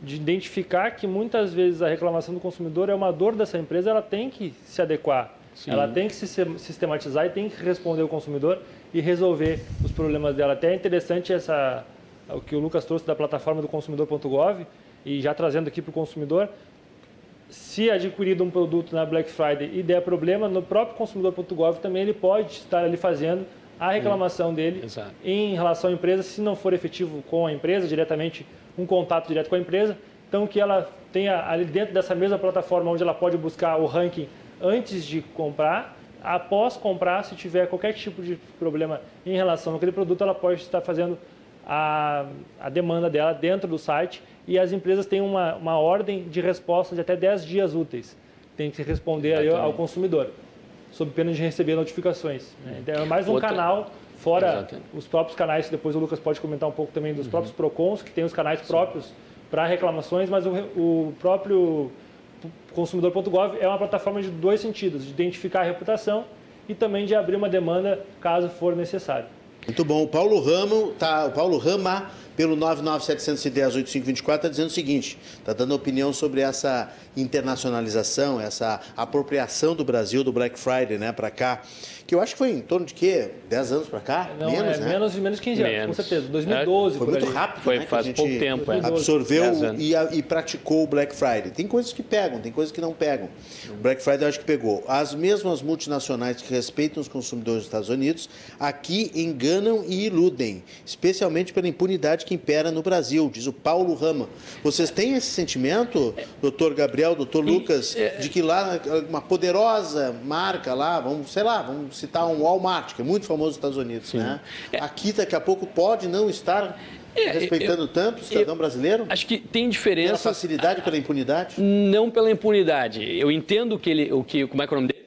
de identificar que muitas vezes a reclamação do consumidor é uma dor dessa empresa, ela tem que se adequar. Sim. Ela tem que se sistematizar e tem que responder ao consumidor e resolver os problemas dela. Até é interessante essa, o que o Lucas trouxe da plataforma do consumidor.gov, e já trazendo aqui para o consumidor, se adquirido um produto na Black Friday e der problema, no próprio consumidor.gov também ele pode estar ali fazendo a reclamação dele Exato. em relação à empresa, se não for efetivo com a empresa, diretamente um contato direto com a empresa, então que ela tenha ali dentro dessa mesma plataforma onde ela pode buscar o ranking antes de comprar, após comprar, se tiver qualquer tipo de problema em relação àquele produto, ela pode estar fazendo a, a demanda dela dentro do site e as empresas têm uma, uma ordem de resposta de até 10 dias úteis. Tem que responder ao consumidor, sob pena de receber notificações. Né? Então, é mais um Outra... canal, fora Exatamente. os próprios canais, depois o Lucas pode comentar um pouco também dos uhum. próprios PROCONs, que tem os canais Sim. próprios para reclamações, mas o, o próprio consumidor.gov é uma plataforma de dois sentidos, de identificar a reputação e também de abrir uma demanda caso for necessário. Muito bom. O Paulo Rama, tá, o Paulo Rama pelo 997108524 está dizendo o seguinte, está dando opinião sobre essa internacionalização, essa apropriação do Brasil do Black Friday, né, para cá que eu acho que foi em torno de quê? 10 anos para cá? Não, menos, é, né? menos, menos 15 anos, menos. com certeza. 2012, é, Foi muito rápido, foi, né? Faz pouco tempo, é. Absorveu e, e, praticou o Black Friday. Tem coisas que pegam, tem coisas que não pegam. O Black Friday eu acho que pegou. As mesmas multinacionais que respeitam os consumidores dos Estados Unidos, aqui enganam e iludem, especialmente pela impunidade que impera no Brasil, diz o Paulo Rama. Vocês têm esse sentimento, doutor Gabriel, doutor Lucas, é, de que lá uma poderosa marca lá, vamos, sei lá, vamos citar um Walmart, que é muito famoso nos Estados Unidos. Né? É. Aqui, daqui a pouco, pode não estar é, respeitando eu, tanto o cidadão eu, brasileiro? Acho que tem diferença. Pela facilidade, pela impunidade? Não pela impunidade. Eu entendo que ele, o que, como é que é o nome dele?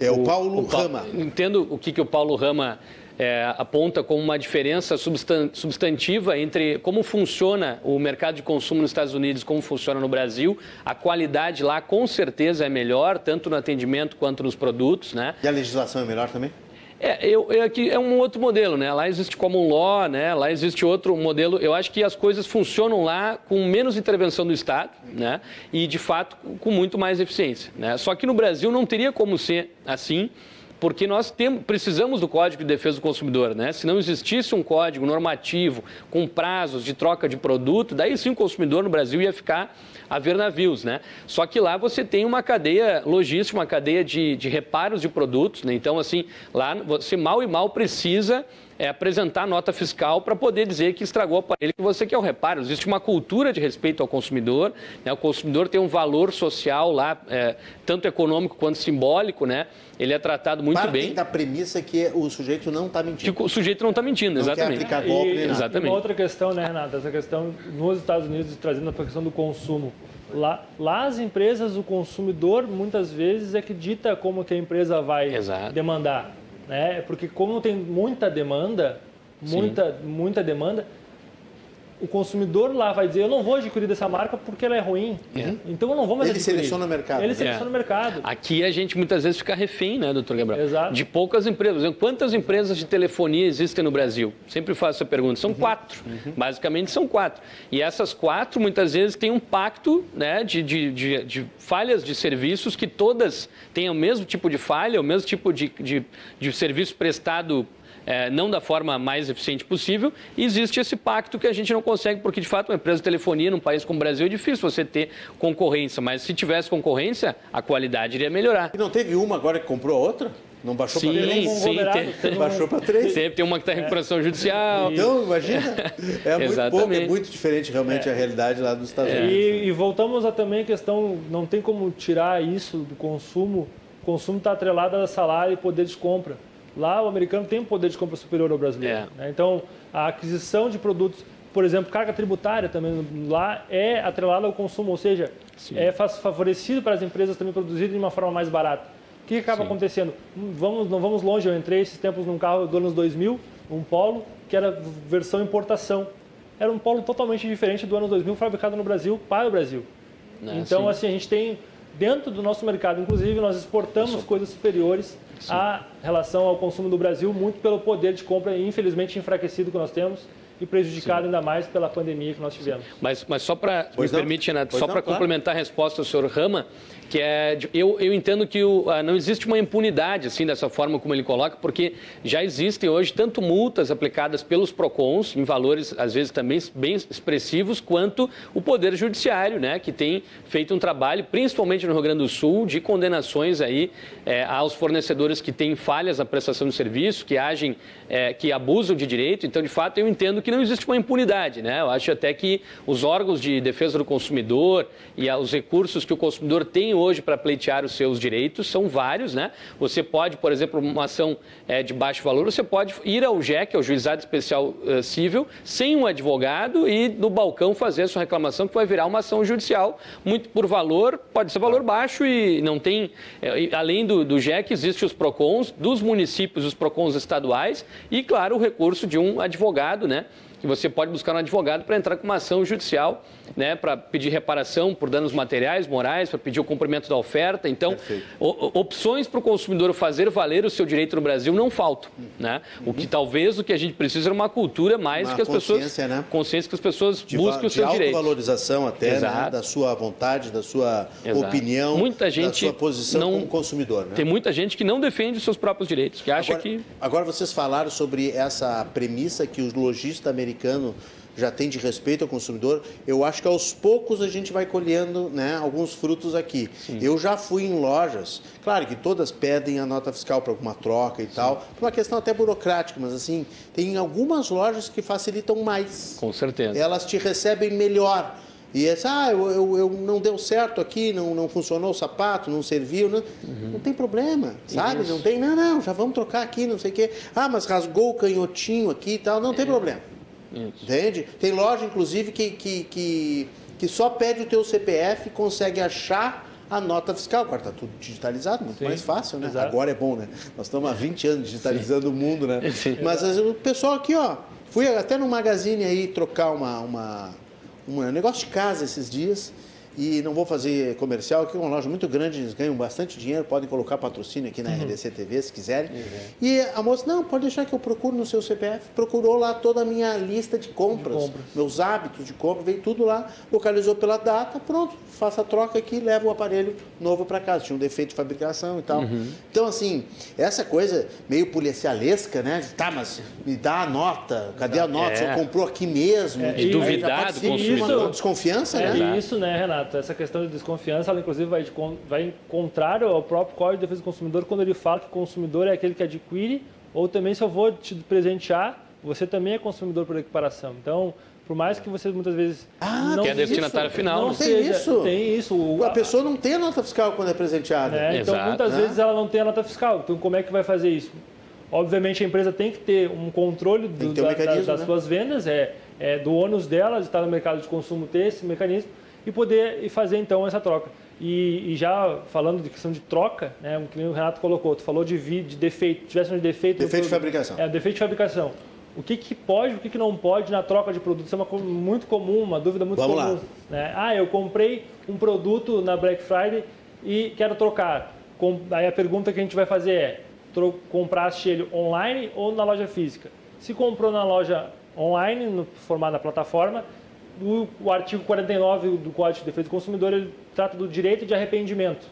É o, o Paulo o, Rama. Entendo o que, que o Paulo Rama é, aponta como uma diferença substantiva entre como funciona o mercado de consumo nos Estados Unidos, como funciona no Brasil. A qualidade lá com certeza é melhor, tanto no atendimento quanto nos produtos. Né? E a legislação é melhor também? É, eu, eu, aqui é um outro modelo, né? Lá existe common law, né? Lá existe outro modelo. Eu acho que as coisas funcionam lá com menos intervenção do Estado, né? E de fato com muito mais eficiência, né? Só que no Brasil não teria como ser assim porque nós temos, precisamos do Código de Defesa do Consumidor, né? Se não existisse um código normativo com prazos de troca de produto, daí sim o consumidor no Brasil ia ficar a ver navios, né? Só que lá você tem uma cadeia logística, uma cadeia de, de reparos de produtos, né? Então, assim, lá você mal e mal precisa é, apresentar nota fiscal para poder dizer que estragou o aparelho que você quer o reparo. Existe uma cultura de respeito ao consumidor, né? o consumidor tem um valor social lá, é, tanto econômico quanto simbólico, né? ele é tratado muito Partem bem. da premissa que o sujeito não está mentindo. Que o sujeito não está mentindo, não exatamente. Quer aplicar golpe, e, exatamente. Uma outra questão, né, Renato? Essa questão nos Estados Unidos, trazendo a questão do consumo. Lá, lá as empresas, o consumidor, muitas vezes, é que dita como que a empresa vai Exato. demandar né? Porque como tem muita demanda, muita, muita demanda, o consumidor lá vai dizer, eu não vou adquirir dessa marca porque ela é ruim. É. Então eu não vou mais Ele adquirir. seleciona o mercado. Ele seleciona é. o mercado. Aqui a gente muitas vezes fica refém, né, doutor Gabriel? Exato. De poucas empresas. Quantas empresas de telefonia existem no Brasil? Sempre faço essa pergunta. São uhum. quatro. Uhum. Basicamente são quatro. E essas quatro muitas vezes têm um pacto né, de, de, de, de falhas de serviços que todas têm o mesmo tipo de falha, o mesmo tipo de, de, de serviço prestado é, não da forma mais eficiente possível, e existe esse pacto que a gente não consegue, porque de fato uma empresa de telefonia num país como o Brasil é difícil você ter concorrência, mas se tivesse concorrência, a qualidade iria melhorar. E não teve uma agora que comprou a outra? Não baixou para três? sim, tem, baixou para três. Sempre tem uma que está em recuperação judicial. Então, imagina. É muito pouco, é muito diferente realmente a realidade lá dos Estados Unidos. E, e voltamos a também a questão, não tem como tirar isso do consumo. O consumo está atrelado a salário e poder de compra. Lá o americano tem um poder de compra superior ao brasileiro. É. né? Então a aquisição de produtos, por exemplo, carga tributária também lá é atrelada ao consumo, ou seja, é fa- favorecido para as empresas também produzirem de uma forma mais barata. O que acaba Sim. acontecendo? Vamos, não vamos longe, eu entrei esses tempos num carro do anos 2000, um Polo, que era versão importação. Era um Polo totalmente diferente do ano 2000, fabricado no Brasil para o Brasil. Né, então, sim. assim, a gente tem, dentro do nosso mercado, inclusive, nós exportamos coisas superiores à relação ao consumo do Brasil, muito pelo poder de compra, infelizmente, enfraquecido que nós temos e prejudicado ainda mais pela pandemia que nós tivemos. Mas, mas só para, me não. permite, Renato, Pois só para claro. complementar a resposta do senhor Rama, que é, eu, eu entendo que o, ah, não existe uma impunidade, assim, dessa forma como ele coloca, porque já existem hoje tanto multas aplicadas pelos PROCONs, em valores, às vezes, também bem expressivos, quanto o Poder Judiciário, né, que tem feito um trabalho, principalmente no Rio Grande do Sul, de condenações aí eh, aos fornecedores que têm falhas na prestação de serviço, que agem, eh, que abusam de direito. Então, de fato, eu entendo que não existe uma impunidade, né? Eu acho até que os órgãos de defesa do consumidor e os recursos que o consumidor tem hoje para pleitear os seus direitos são vários, né? Você pode, por exemplo, uma ação eh, de baixo valor, você pode ir ao JEC, ao Juizado Especial eh, Civil, sem um advogado e no balcão fazer a sua reclamação, que vai virar uma ação judicial, muito por valor, pode ser valor baixo e não tem, e além do, do JEC, existem os PROCONs dos municípios, os PROCONs estaduais e, claro, o recurso de um advogado, né? que você pode buscar um advogado para entrar com uma ação judicial, né, para pedir reparação por danos materiais, morais, para pedir o cumprimento da oferta. Então, o- o- opções para o consumidor fazer valer o seu direito no Brasil não faltam, né? O que talvez o que a gente precisa é uma cultura mais Uma que as pessoas consciência, né? consciência que as pessoas de, busquem os de seus direitos. autovalorização até, né, da sua vontade, da sua Exato. opinião, Muita da gente sua posição não- como consumidor. Né? Tem muita gente que não defende os seus próprios direitos, que acha agora, que agora vocês falaram sobre essa premissa que o lojista americano já tem de respeito ao consumidor. Eu acho que aos poucos a gente vai colhendo né, alguns frutos aqui. Eu já fui em lojas, claro que todas pedem a nota fiscal para alguma troca e tal, por uma questão até burocrática, mas assim, tem algumas lojas que facilitam mais com certeza. elas te recebem melhor. E é, ah, eu, eu, eu não deu certo aqui, não, não funcionou o sapato, não serviu. Não, não tem problema, sabe? Não tem, não, não, já vamos trocar aqui, não sei o quê. Ah, mas rasgou o canhotinho aqui e tal, não tem problema. Isso. Entende? Tem loja, inclusive, que, que, que, que só pede o teu CPF e consegue achar a nota fiscal. Agora está tudo digitalizado, muito Sim, mais fácil, né? exato. Agora é bom, né? Nós estamos há 20 anos digitalizando o mundo, né? Sim. Mas o pessoal aqui, ó, fui até no Magazine aí trocar uma, uma, um negócio de casa esses dias. E não vou fazer comercial, aqui é uma loja muito grande, eles ganham bastante dinheiro, podem colocar patrocínio aqui na Uhum. RDC TV se quiserem. E a moça, não, pode deixar que eu procuro no seu CPF. Procurou lá toda a minha lista de compras, compras. meus hábitos de compra, veio tudo lá, localizou pela data, pronto, faça a troca aqui, leva o aparelho novo para casa. Tinha um defeito de fabricação e tal. Uhum. Então, assim, essa coisa meio policialesca, né? Tá, mas me dá a nota, cadê a nota? É. Você comprou aqui mesmo? É, e já duvidar pode do ser consumidor. Uma desconfiança, É, né? e isso, né, Renato? Essa questão de desconfiança, ela inclusive vai, de vai em contrário ao próprio Código de Defesa do Consumidor quando ele fala que o consumidor é aquele que adquire, ou também se eu vou te presentear, você também é consumidor por equiparação. Então, por mais que você muitas vezes Ah, não Que é destinatário final, não né? Tem seja, isso? tem isso. O- A pessoa não tem a nota fiscal quando é presenteada. né? Então, Exato. muitas Né? vezes ela não tem a nota fiscal. Então, como é que vai fazer isso? Obviamente, a empresa tem que ter um controle do- ter um da- mecanismo, das né? suas vendas, é, é do ônus dela de estar no mercado de consumo ter esse mecanismo e poder e fazer então essa troca. E, e já falando de questão de troca, né, o que o Renato colocou, tu falou de, vi, de defeito, tivesse um defeito. Defeito de fabricação. É, defeito de fabricação. O que, que pode, o que, que não pode na troca de produtos? Isso é uma coisa muito comum, uma dúvida muito Vamos comum. lá. né? Ah, eu comprei um produto na Black Friday e quero trocar. Com- Aí a pergunta que a gente vai fazer é: tro- compraste ele online ou na loja física? Se comprou na loja online, no formato da plataforma, o, o artigo 49 do Código de Defesa do Consumidor ele trata do direito de arrependimento.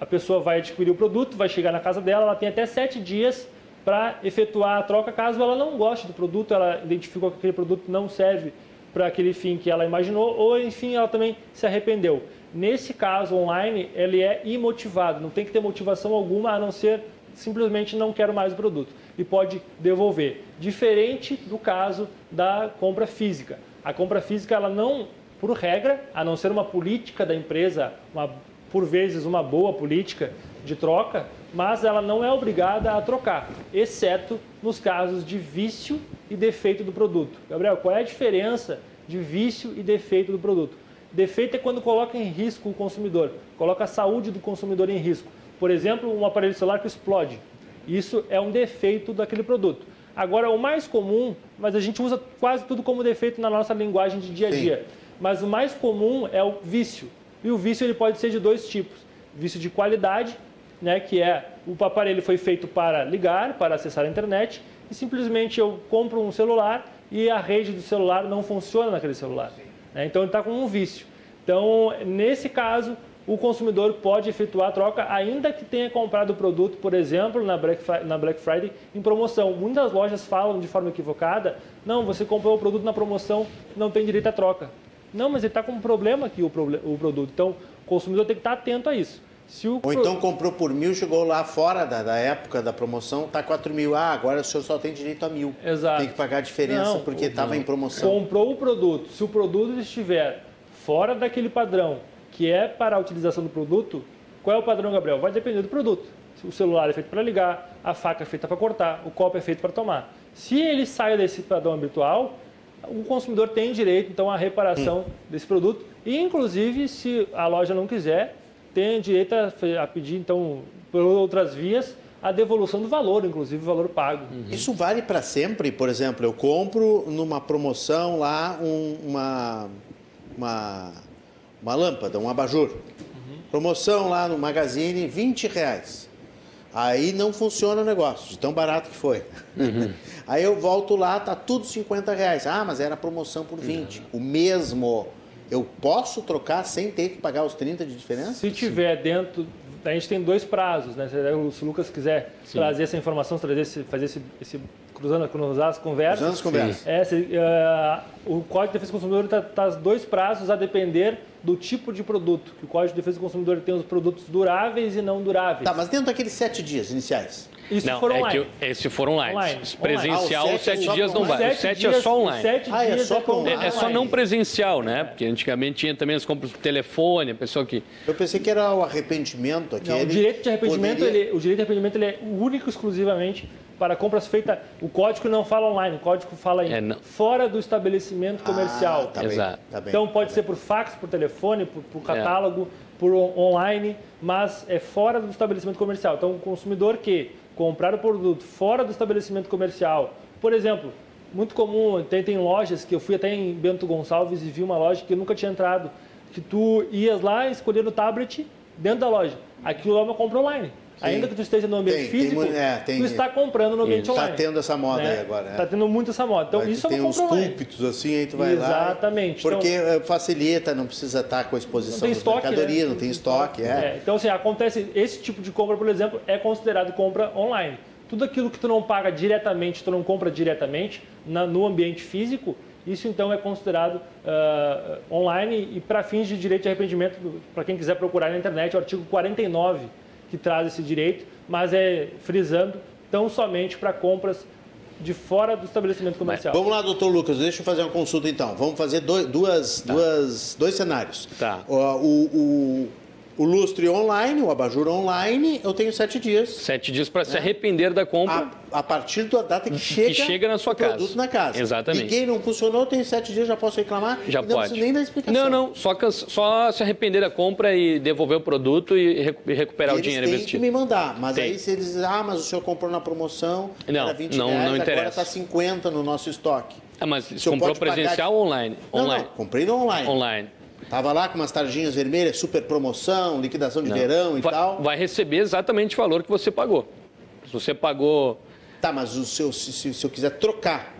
A pessoa vai adquirir o produto, vai chegar na casa dela, ela tem até sete dias para efetuar a troca, caso ela não goste do produto, ela identificou que aquele produto não serve para aquele fim que ela imaginou, ou enfim, ela também se arrependeu. Nesse caso online, ele é imotivado, não tem que ter motivação alguma a não ser simplesmente não quero mais o produto e pode devolver. Diferente do caso da compra física. A compra física, ela não, por regra, a não ser uma política da empresa, uma, por vezes uma boa política de troca, mas ela não é obrigada a trocar, exceto nos casos de vício e defeito do produto. Gabriel, qual é a diferença de vício e defeito do produto? Defeito é quando coloca em risco o consumidor, coloca a saúde do consumidor em risco. Por exemplo, um aparelho celular que explode. Isso é um defeito daquele produto. Agora, o mais comum, mas a gente usa quase tudo como defeito na nossa linguagem de dia a dia. Sim. Mas o mais comum é o vício. E o vício ele pode ser de dois tipos: vício de qualidade né, que é o aparelho foi feito para ligar, para acessar a internet, e simplesmente eu compro um celular e a rede do celular não funciona naquele celular. Né? Então ele está com um vício. Então, nesse caso, o consumidor pode efetuar a troca, ainda que tenha comprado o produto, por exemplo, na Black, na Black Friday em promoção. Muitas lojas falam de forma equivocada: não, você comprou o produto na promoção, não tem direito à troca. Não, mas ele está com um problema aqui, o, o produto. Então, o consumidor tem que estar atento a isso. O... Ou então comprou por mil, chegou lá fora da, da época da promoção, tá quatro mil. Ah, agora o senhor só tem direito a mil. Exato. Tem que pagar a diferença não, porque estava em promoção. Comprou o produto. Se o produto estiver fora daquele padrão que é para a utilização do produto, qual é o padrão, Gabriel? Vai depender do produto. O celular é feito para ligar, a faca é feita para cortar, o copo é feito para tomar. Se ele sai desse padrão habitual, o consumidor tem direito, então, à reparação hum. desse produto. E, inclusive, se a loja não quiser, tem direito a, a pedir, então, por outras vias, a devolução do valor, inclusive o valor pago. Uhum. Isso vale para sempre? Por exemplo, eu compro numa promoção lá um, uma, uma, uma lâmpada, um abajur. Uhum. Promoção lá no Magazine, 20 reais. Aí não funciona o negócio, de tão barato que foi. Uhum. Aí eu volto lá, tá tudo 50 reais. Ah, mas era promoção por 20. Uhum. O mesmo eu posso trocar sem ter que pagar os 30 de diferença? Se tiver dentro. A gente tem dois prazos, né? Se o Lucas quiser Sim. trazer essa informação, trazer esse, fazer esse, esse cruzando, cruzar as conversas. Cruzando as conversas. É, se, uh, o Código de Defesa do Consumidor está tá dois prazos a depender do tipo de produto. Que o Código de Defesa do Consumidor tem os produtos duráveis e não duráveis. Tá, mas dentro daqueles sete dias iniciais. Isso não, for é online. É se for online. online. Presencial, online. Ah, sete, sete dias não vai. O sete é só online. Sete ah, é só, é, é, só não presencial, né? Porque antigamente tinha também as compras por telefone, a pessoa que... Eu pensei que era o arrependimento. Aquele não, o direito de arrependimento, poderia... ele, o direito de arrependimento ele é único exclusivamente para compras feitas... O código não fala online, o código fala em é, fora do estabelecimento comercial. Ah, tá Exato. Bem, tá bem, então pode tá ser bem. por fax, por telefone, por, por catálogo, por online, mas é fora do estabelecimento comercial. Então o consumidor que comprar o produto fora do estabelecimento comercial. Por exemplo, muito comum, tem, tem lojas que eu fui até em Bento Gonçalves e vi uma loja que eu nunca tinha entrado, que tu ias lá escolher o tablet dentro da loja. Aquilo é uma compra online. Ainda que tu esteja no ambiente tem, físico, tem, é, tem, tu está comprando no ambiente tá online. Está tendo essa moda né? aí agora. Está é. tendo muito essa moda. Então, isso é uma compra online. Tem uns púlpitos assim, aí tu vai Exatamente. lá. Exatamente. Porque então, facilita, não precisa estar com a exposição da mercadoria, né? não tem estoque. É. é. Então, assim, acontece, esse tipo de compra, por exemplo, é considerado compra online. Tudo aquilo que tu não paga diretamente, tu não compra diretamente na, no ambiente físico, isso então é considerado uh, online e para fins de direito de arrependimento, para quem quiser procurar na internet, o artigo 49 que traz esse direito, mas é frisando tão somente para compras de fora do estabelecimento comercial. Vamos lá, doutor Lucas, deixa eu fazer uma consulta então. Vamos fazer dois, duas, tá. duas, dois cenários. Tá. o, o o lustre online, o abajur online, eu tenho sete dias. Sete dias para né? se arrepender da compra. A, a, partir da data que chega, que chega na sua o casa. produto na casa. Exatamente. Ninguém não funcionou, eu tenho sete dias, já posso reclamar? Já não pode. Não nem dar explicação. Não, não, só, só se arrepender da compra e devolver o produto e, recuperar e o dinheiro investido. Eles que me mandar, mas tem. aí se eles dizem, ah, mas o senhor comprou na promoção, não, era 20 não, reais, não interessa. agora está 50 no nosso estoque. Ah, mas comprou presencial ou online? online? Não, comprei no online. Online. Tava lá com umas tarjinhas vermelhas, super promoção, liquidação de Não. verão e vai, tal. Vai receber exatamente o valor que você pagou. Se você pagou. Tá, mas o seu, se, se eu quiser trocar.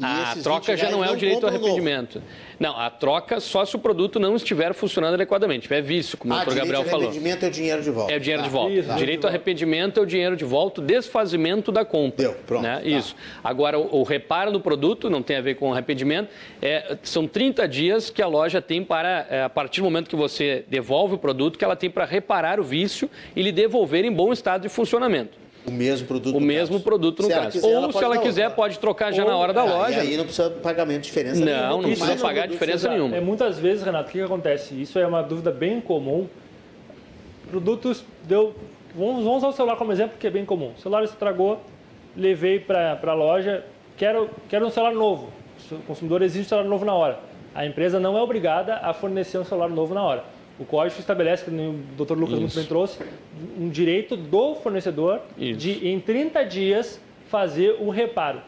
A troca já não é o direito ao arrependimento. Novo. Não, a troca só se o produto não estiver funcionando adequadamente, tiver vício, como ah, o Dr. Gabriel falou. arrependimento é o dinheiro de volta. É o dinheiro tá. de volta. Isso. Direito ao arrependimento é o dinheiro de volta, o desfazimento da compra. Deu, pronto. Né? Tá. Isso. Agora, o, o, reparo do produto não tem a ver com arrependimento. É, são 30 dias que a loja tem para, é, a partir do momento que você devolve o produto, que ela tem para reparar o vício e lhe devolver em bom estado de funcionamento. O mesmo produto. O mesmo caso. produto no se caso. Quiser, Ou se ela quiser, pode trocar já Ou, na hora da loja. E aí não precisa pagamento de diferença não, nenhuma. Não, não precisa pagar diferença nenhuma. É, muitas vezes, Renato, o que, que acontece? Isso é uma dúvida bem comum. Produtos deu. Vamos, vamos usar o celular como exemplo, que é bem comum. O celular estragou, levei para a loja, quero, quero um celular novo. O consumidor exige um celular novo na hora. A empresa não é obrigada a fornecer um celular novo na hora. O código estabelece, que o Dr. Lucas Isso. muito bem trouxe, um direito do fornecedor Isso. de, em 30 dias, fazer o reparo.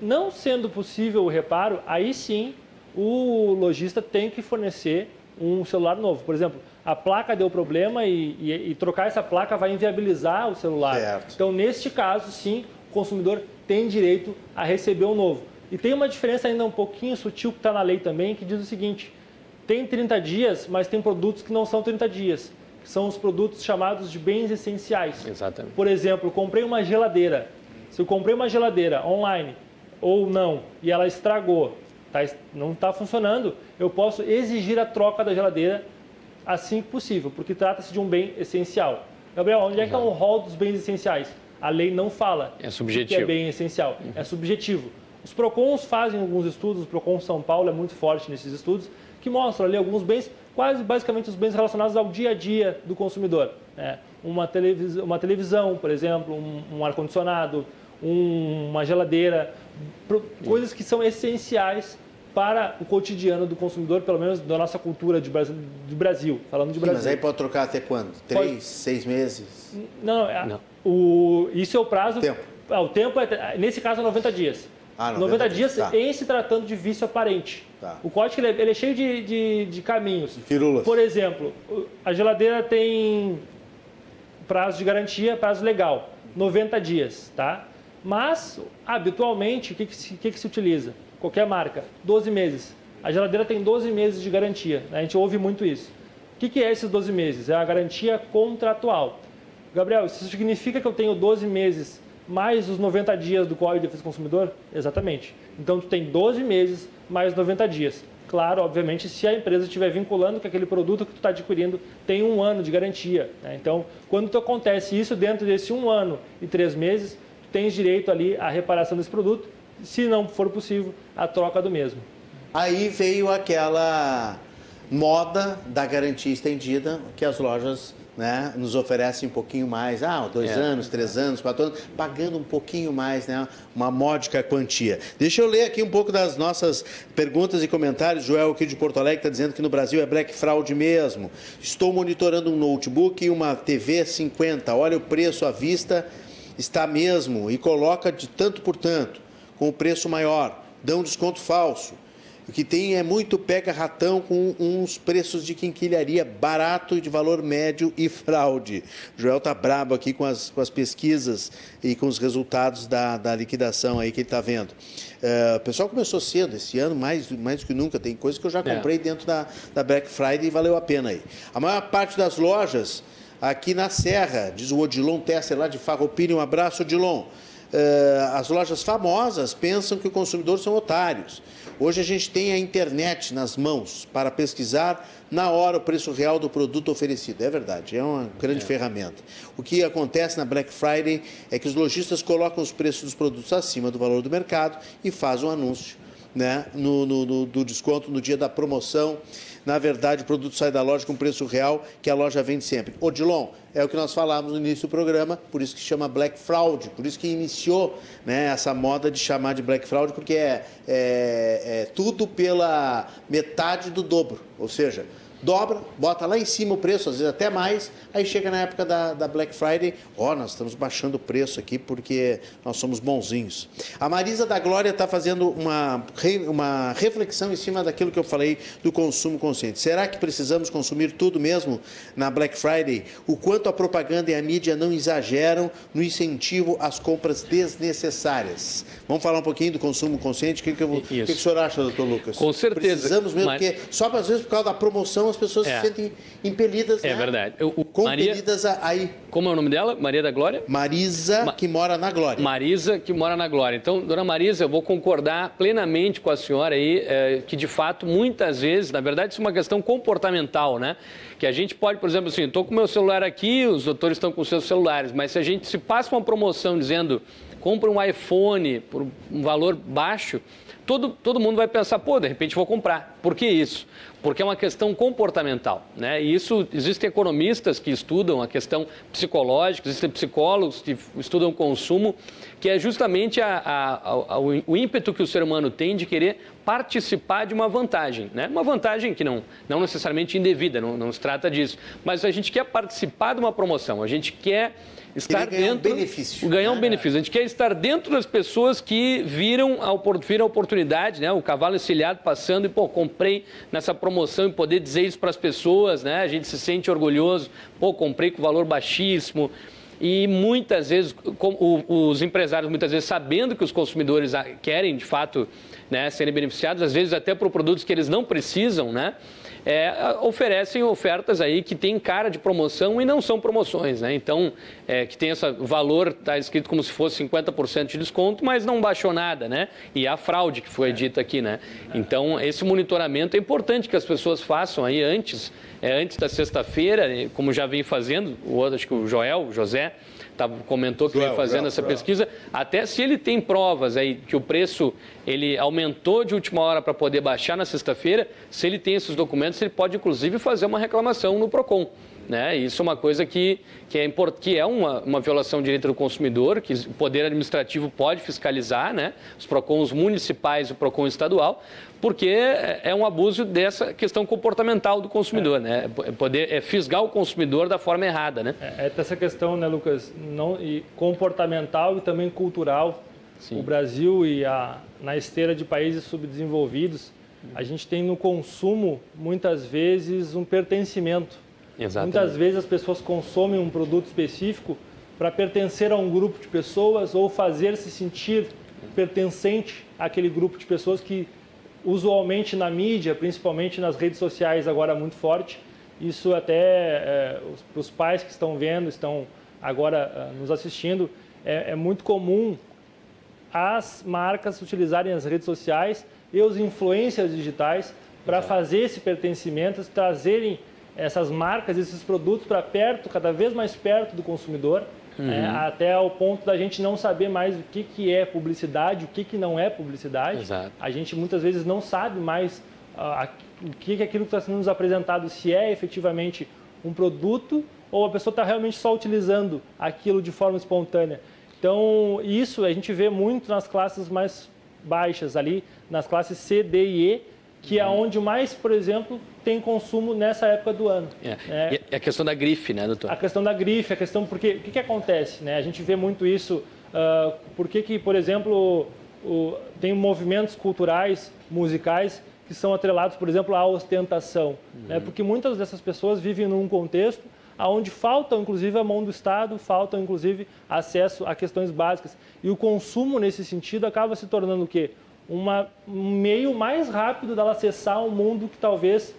Não sendo possível o reparo, aí sim o lojista tem que fornecer um celular novo. Por exemplo, a placa deu problema e, e, e trocar essa placa vai inviabilizar o celular. Certo. Então, neste caso, sim, o consumidor tem direito a receber um novo. E tem uma diferença ainda um pouquinho sutil que está na lei também, que diz o seguinte: tem 30 dias, mas tem produtos que não são 30 dias, que são os produtos chamados de bens essenciais. Exatamente. Por exemplo, comprei uma geladeira. Se eu comprei uma geladeira online ou não e ela estragou, tá, não está funcionando, eu posso exigir a troca da geladeira assim que possível, porque trata-se de um bem essencial. Gabriel, onde é que é o rol dos bens essenciais? A lei não fala é subjetivo. que é bem essencial, uhum. é subjetivo. Os PROCONs fazem alguns estudos, o PROCON São Paulo é muito forte nesses estudos, que mostram ali alguns bens, quase basicamente os bens relacionados ao dia a dia do consumidor. Né? Uma, televis uma televisão, por exemplo, um, um ar-condicionado, um, uma geladeira, coisas que são essenciais para o cotidiano do consumidor, pelo menos da nossa cultura de Brasil, de Brasil falando de Brasil. Mas aí pode trocar até quando? Três, pode... seis meses? Não, não, é, não. O, isso é o prazo. O tempo. É, o tempo é, nesse caso, 90 dias. Ah, 90, 90 dias tá. em se tratando de vício aparente. Tá. O código ele é, ele é cheio de, de, de caminhos. Firulas. Por exemplo, a geladeira tem prazo de garantia, prazo legal, 90 dias, tá? Mas, habitualmente, o que, que, se, que, que se utiliza? Qualquer marca, 12 meses. A geladeira tem 12 meses de garantia, né? a gente ouve muito isso. O que, que é esses 12 meses? É a garantia contratual. Gabriel, isso significa que eu tenho 12 meses mais os 90 dias do Código de Defesa do Consumidor? Exatamente. Então, tu tem 12 meses mais 90 dias. Claro, obviamente, se a empresa estiver vinculando que aquele produto que tu está adquirindo tem um ano de garantia. Né? Então, quando tu acontece isso dentro desse um ano e três meses, tu tens direito ali à reparação desse produto, se não for possível, a troca do mesmo. Aí veio aquela moda da garantia estendida que as lojas né, nos oferecem um pouquinho mais, ah, dois é. anos, três anos, quatro anos, pagando um pouquinho mais, né, uma módica quantia. Deixa eu ler aqui um pouco das nossas perguntas e comentários. Joel aqui de Porto Alegre está dizendo que no Brasil é black fraud mesmo. Estou monitorando um notebook e uma TV 50. Olha o preço à vista, está mesmo, e coloca de tanto por tanto, com o preço maior. Dão um desconto falso. O que tem é muito pega-ratão com uns preços de quinquilharia barato e de valor médio e fraude. O Joel tá brabo aqui com as, com as pesquisas e com os resultados da, da liquidação aí que ele está vendo. Uh, o pessoal começou cedo esse ano, mais, mais do que nunca. Tem coisas que eu já é. comprei é. dentro da, da Black Friday e valeu a pena aí. A maior parte das lojas aqui na Serra, diz o Odilon Tesser lá de Farroupilha, um abraço, Odilon. Uh, as lojas famosas pensam que os consumidores são otários. Hoje a gente tem a internet nas mãos para pesquisar na hora o preço real do produto oferecido. É verdade, é uma grande é. ferramenta. O que acontece na Black Friday é que os lojistas colocam os preços dos produtos acima do valor do mercado e fazem um anúncio né, no, no, no do desconto no dia da promoção na verdade, o produto sai da loja com preço real que a loja vende sempre. Odilon, é o que nós falávamos no início do programa, por isso que chama Black Fraud, por isso que iniciou né, essa moda de chamar de Black Fraud, porque é, é, é tudo pela metade do dobro. Ou seja, dobra, bota lá em cima o preço, às vezes até mais, aí chega na época da, da Black Friday, ó, oh, nós estamos baixando o preço aqui porque nós somos bonzinhos. A Marisa da Glória está fazendo uma, uma reflexão em cima daquilo que eu falei do consumo consciente. Será que precisamos consumir tudo mesmo na Black Friday? O quanto a propaganda e a mídia não exageram no incentivo às compras desnecessárias? Vamos falar um pouquinho do consumo consciente? O que, que, eu, que, que o senhor acha, doutor Lucas? Com certeza. Precisamos mesmo, mas... porque só às vezes por causa da promoção as pessoas é. se sentem impelidas, É né? verdade. Eu, o, compelidas Maria, a ir. Como é o nome dela? Maria da Glória? Marisa, Ma, que mora na Glória. Marisa, que mora na Glória. Então, dona Marisa, eu vou concordar plenamente com a senhora aí, é, que de fato, muitas vezes, na verdade, isso é uma questão comportamental, né? Que a gente pode, por exemplo, assim, estou com meu celular aqui, os doutores estão com seus celulares, mas se a gente se passa uma promoção dizendo compra um iPhone por um valor baixo, todo, todo mundo vai pensar, pô, de repente vou comprar. Por que isso? Porque é uma questão comportamental. Né? E isso, existem economistas que estudam a questão psicológica, existem psicólogos que estudam consumo, que é justamente a, a, a, o ímpeto que o ser humano tem de querer participar de uma vantagem. Né? Uma vantagem que não, não necessariamente indevida, não, não se trata disso. Mas a gente quer participar de uma promoção, a gente quer estar ganhar dentro. Um benefício. Ganhar um né? benefício. A gente quer estar dentro das pessoas que viram a, viram a oportunidade, né? O cavalo encilhado passando e, pô, comprei nessa promoção e poder dizer isso para as pessoas, né? A gente se sente orgulhoso, pô, comprei com valor baixíssimo. E muitas vezes, os empresários, muitas vezes, sabendo que os consumidores querem, de fato, né, serem beneficiados, às vezes até por produtos que eles não precisam, né? É, oferecem ofertas aí que têm cara de promoção e não são promoções, né? Então, é, que tem esse valor, está escrito como se fosse 50% de desconto, mas não baixou nada, né? E a fraude que foi dita aqui, né? Então, esse monitoramento é importante que as pessoas façam aí antes, é, antes da sexta-feira, como já vem fazendo, o outro, acho que o Joel, o José, tá, comentou que vem fazendo Joel, essa Joel. pesquisa, até se ele tem provas aí que o preço ele aumentou de última hora para poder baixar na sexta-feira, se ele tem esses documentos, ele pode inclusive fazer uma reclamação no PROCON. Né? Isso é uma coisa que, que é, import, que é uma, uma violação do direito do consumidor, que o Poder Administrativo pode fiscalizar, né? os PROCONs municipais e o PROCON estadual, porque é, é um abuso dessa questão comportamental do consumidor, é. né? É poder é fisgar o consumidor da forma errada, né? É, é essa questão, né, Lucas, não, e comportamental e também cultural. Sim. O Brasil e a, na esteira de países subdesenvolvidos, a gente tem no consumo, muitas vezes, um pertencimento. Exatamente. Muitas vezes as pessoas consomem um produto específico para pertencer a um grupo de pessoas ou fazer se sentir pertencente àquele grupo de pessoas que usualmente na mídia, principalmente nas redes sociais agora muito forte, isso até é, os, os, pais que estão vendo, estão agora uh, nos assistindo, é, é muito comum as marcas utilizarem as redes sociais e os influencers digitais para fazer esse pertencimento, trazerem essas marcas, esses produtos para perto, cada vez mais perto do consumidor, uhum. é, até ao ponto da gente não saber mais o que, que é publicidade, o que, que não é publicidade. Exato. A gente muitas vezes não sabe mais uh, o que, que aquilo que está sendo nos apresentado, se é efetivamente um produto ou a pessoa está realmente só utilizando aquilo de forma espontânea. Então, isso a gente vê muito nas classes mais baixas ali, nas classes C, D e E, que é onde mais, por exemplo, tem consumo nessa época do ano. É. Né? E a questão da grife, né, doutor? A questão da grife, a questão porque o que, que acontece, né? A gente vê muito isso. Uh, por que, que por exemplo, o, tem movimentos culturais, musicais que são atrelados, por exemplo, à ostentação, uhum. né? Porque muitas dessas pessoas vivem num contexto onde falta, inclusive, a mão do Estado, falta, inclusive, acesso a questões básicas. E o consumo, nesse sentido, acaba se tornando o quê? uma, um meio mais rápido dela acessar um mundo que talvez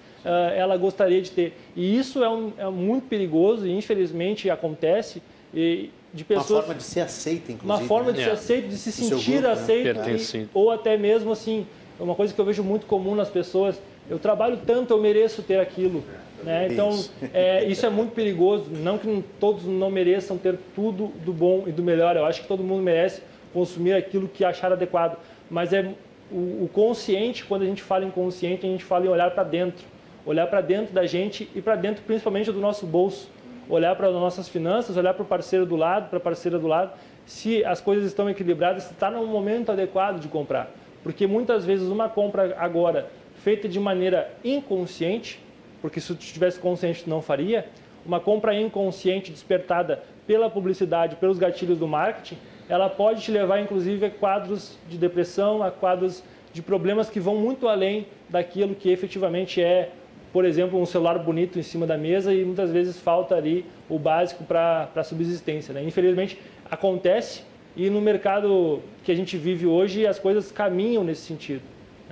ela gostaria de ter. E isso é, um, é muito perigoso e infelizmente acontece. E, de pessoas, uma forma de ser aceita, inclusive. Uma forma de né? ser aceita, de se sentir grupo, aceito. Né? E, ou até mesmo assim, é uma coisa que eu vejo muito comum nas pessoas. Eu trabalho tanto, eu mereço ter aquilo. Né? Então, isso. É, isso é muito perigoso. Não que todos não mereçam ter tudo do bom e do melhor. Eu acho que todo mundo merece consumir aquilo que achar adequado mas é o, o consciente, quando a gente fala em consciente, a gente fala em olhar para dentro, olhar para dentro da gente e para dentro principalmente do nosso bolso, olhar para as nossas finanças, olhar para o parceiro do lado, para a parceira do lado, se as coisas estão equilibradas, se está no momento adequado de comprar. Porque muitas vezes uma compra agora feita de maneira inconsciente, porque se tu tivesse consciente tu não faria, uma compra inconsciente despertada pela publicidade, pelos gatilhos do marketing, ela pode te levar inclusive a quadros de depressão, a quadros de problemas que vão muito além daquilo que efetivamente é, por exemplo, um celular bonito em cima da mesa e muitas vezes falta ali o básico para a subsistência. Né? Infelizmente acontece e no mercado que a gente vive hoje as coisas caminham nesse sentido.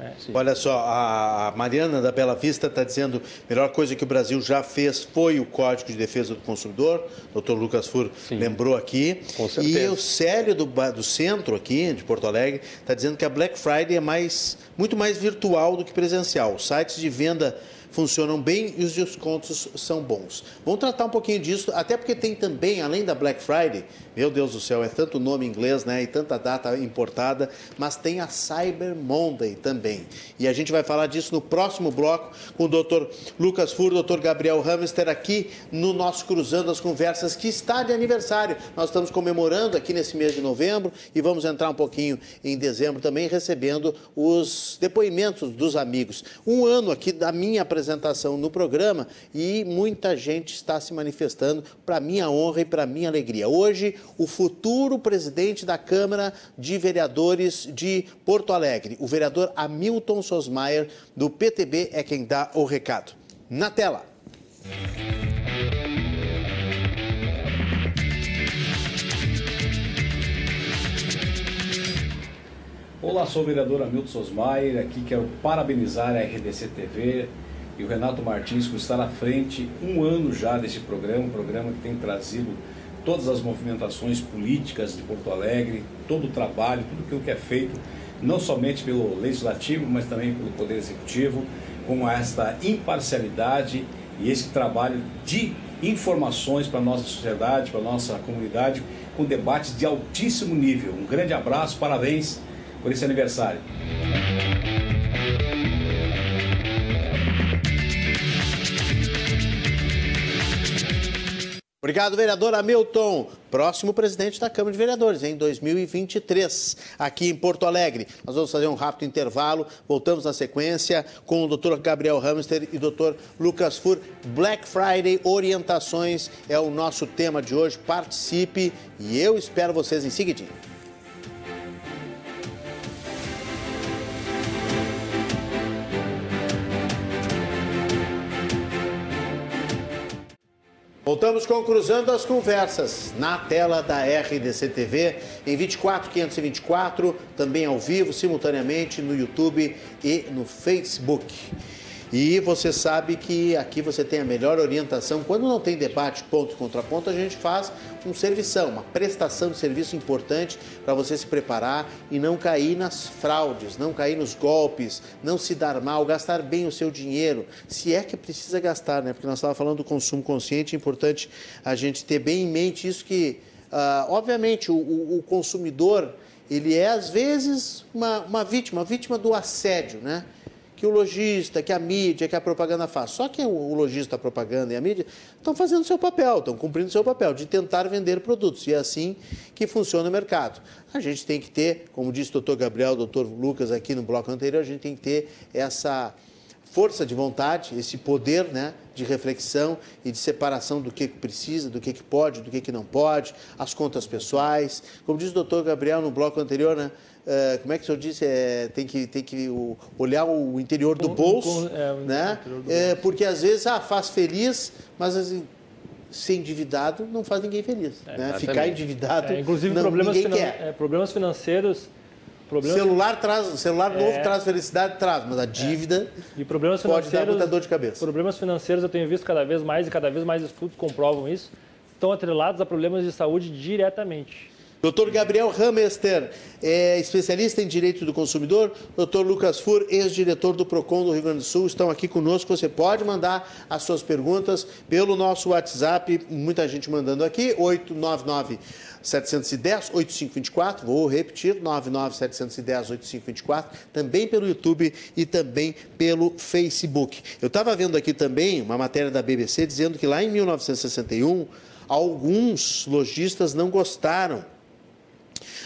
É, Olha só, a Mariana da Bela Vista está dizendo a melhor coisa que o Brasil já fez foi o Código de Defesa do Consumidor. O doutor Lucas Fur Sim. lembrou aqui. Com certeza. E o Célio do, do centro aqui, de Porto Alegre, está dizendo que a Black Friday é mais, muito mais virtual do que presencial. Sites de venda funcionam bem e os descontos são bons. Vamos tratar um pouquinho disso, até porque tem também, além da Black Friday, meu Deus do céu, é tanto nome inglês, né, e tanta data importada, mas tem a Cyber Monday também. E a gente vai falar disso no próximo bloco com o Dr. Lucas Fur, Dr. Gabriel Hamster aqui no nosso Cruzando as Conversas, que está de aniversário. Nós estamos comemorando aqui nesse mês de novembro e vamos entrar um pouquinho em dezembro também recebendo os depoimentos dos amigos. Um ano aqui da minha apresentação apresentação no programa e muita gente está se manifestando para minha honra e para minha alegria. Hoje, o futuro presidente da Câmara de Vereadores de Porto Alegre, o vereador Hamilton Sosmaier, do PTB, é quem dá o recado. Na tela. Olá, sou o vereador Hamilton Sosmaier, aqui quero parabenizar a RDC TV, e o Renato Martins por estar à frente um ano já desse programa, um programa que tem trazido todas as movimentações políticas de Porto Alegre, todo o trabalho, tudo aquilo que é feito, não somente pelo Legislativo, mas também pelo Poder Executivo, com esta imparcialidade e esse trabalho de informações para a nossa sociedade, para a nossa comunidade, com debates de altíssimo nível. Um grande abraço, parabéns por esse aniversário. Obrigado, vereador Hamilton. Próximo presidente da Câmara de Vereadores em 2023, aqui em Porto Alegre. Nós vamos fazer um rápido intervalo. Voltamos na sequência com o Dr. Gabriel Hamster e Dr. Lucas Fur. Black Friday orientações é o nosso tema de hoje. Participe e eu espero vocês em seguidinho. Voltamos com Cruzando as Conversas na tela da RDC TV em 24524, também ao vivo, simultaneamente no YouTube e no Facebook. E você sabe que aqui você tem a melhor orientação. Quando não tem debate ponto contra ponto, a gente faz um servição, uma prestação de serviço importante para você se preparar e não cair nas fraudes, não cair nos golpes, não se dar mal, gastar bem o seu dinheiro, se é que precisa gastar, né? Porque nós estávamos falando do consumo consciente, é importante a gente ter bem em mente isso que, uh, obviamente, o, o, consumidor ele é às vezes uma, uma vítima, vítima do assédio, né? Que o lojista, que a mídia, que a propaganda faz. Só que o lojista, a propaganda e a mídia estão fazendo seu papel, estão cumprindo seu papel de tentar vender produtos. E é assim que funciona o mercado. A gente tem que ter, como disse o doutor Gabriel, o doutor Lucas aqui no bloco anterior, a gente tem que ter essa força de vontade, esse poder né, de reflexão e de separação do que precisa, do que pode, do que não pode, as contas pessoais. Como disse o doutor Gabriel no bloco anterior, né, Uh, como é que o senhor disse? É, tem que, tem que olhar o interior do bolso, é, né? Do é, porque às vezes ah, faz feliz, mas assim, ser endividado não faz ninguém feliz. É, né? Ficar endividado, é, inclusive não, problemas ninguém quer. problemas financeiros Problemas... Celular traz, celular novo traz felicidade, traz, mas a dívida e problemas pode dar muita dor de cabeça. Problemas financeiros eu tenho visto cada vez mais e cada vez mais estudos comprovam isso, estão atrelados a problemas de saúde diretamente. Doutor Gabriel Hamester, é especialista em direito do consumidor. Doutor Lucas Fur, ex-diretor do PROCON do Rio Grande do Sul, estão aqui conosco. Você pode mandar as suas perguntas pelo nosso WhatsApp, muita gente mandando aqui, 899 710 8524, vou repetir, 99 710 8524, também pelo YouTube e também pelo Facebook. Eu estava vendo aqui também uma matéria da BBC dizendo que lá em 1961, alguns lojistas não gostaram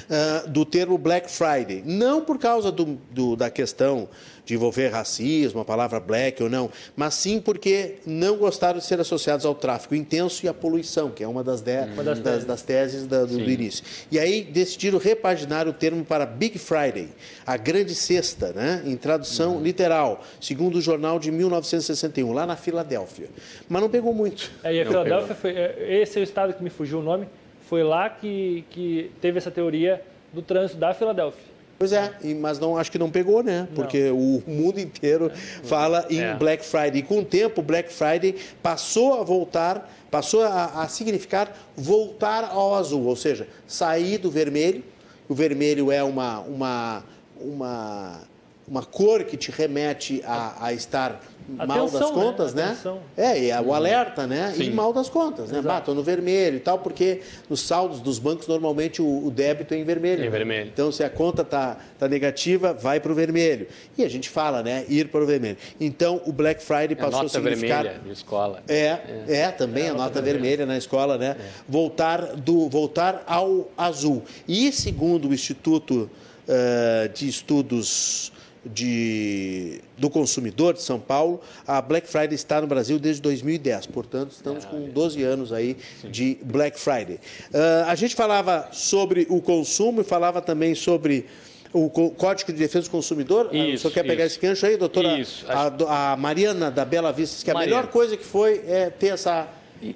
uh, do termo Black Friday. Não por causa do, do, da questão de envolver racismo, a palavra black ou não, mas sim porque não gostaram de ser associados ao tráfico intenso e à poluição, que é uma das, de, uma das, das, das teses da, do, do, início. E aí decidiram repaginar o termo para Big Friday, a grande sexta, né? em tradução uhum. literal, segundo o jornal de 1961, lá na Filadélfia. Mas não pegou muito. É, e a Filadélfia, foi, é, esse é o estado que me fugiu o nome, foi lá que, que teve essa teoria do trânsito da Filadélfia. Pois é, mas não acho que não pegou, né? Porque não. o mundo inteiro fala em é. Black Friday. E com o tempo, Black Friday passou a voltar, passou a, a significar voltar ao azul, ou seja, sair do vermelho. O vermelho é uma, uma, uma uma cor que te remete a, a estar Atenção, mal das né? contas, né? né? É, e é o alerta, né? Sim. E mal das contas, né? Bato no vermelho e tal, porque nos saldos dos bancos normalmente o, o débito é em vermelho. Em vermelho. Então, se a conta tá, tá negativa, vai para o vermelho. E a gente fala, né? Ir para o vermelho. Então, o Black Friday passou a, nota a significar... vermelha de escola. É, é, é também é, a nota, vermelha. vermelha na escola, né? É. Voltar, do, voltar ao azul. E segundo o Instituto uh, de Estudos de, do consumidor de São Paulo, a Black Friday está no Brasil desde 2010. Portanto, estamos com 12 anos aí de Black Friday. Uh, a gente falava sobre o consumo e falava também sobre o Código de Defesa do Consumidor. Ah, isso, o senhor quer pegar esse gancho aí, doutora? Isso. A, a Mariana da Bela Vista disse que a Mariana. melhor coisa que foi é ter essa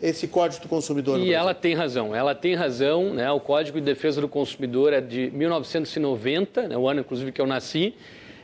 esse Código do Consumidor. E ela tem razão, ela tem razão, né? O Código de Defesa do Consumidor é de 1990, né? o ano inclusive que eu nasci,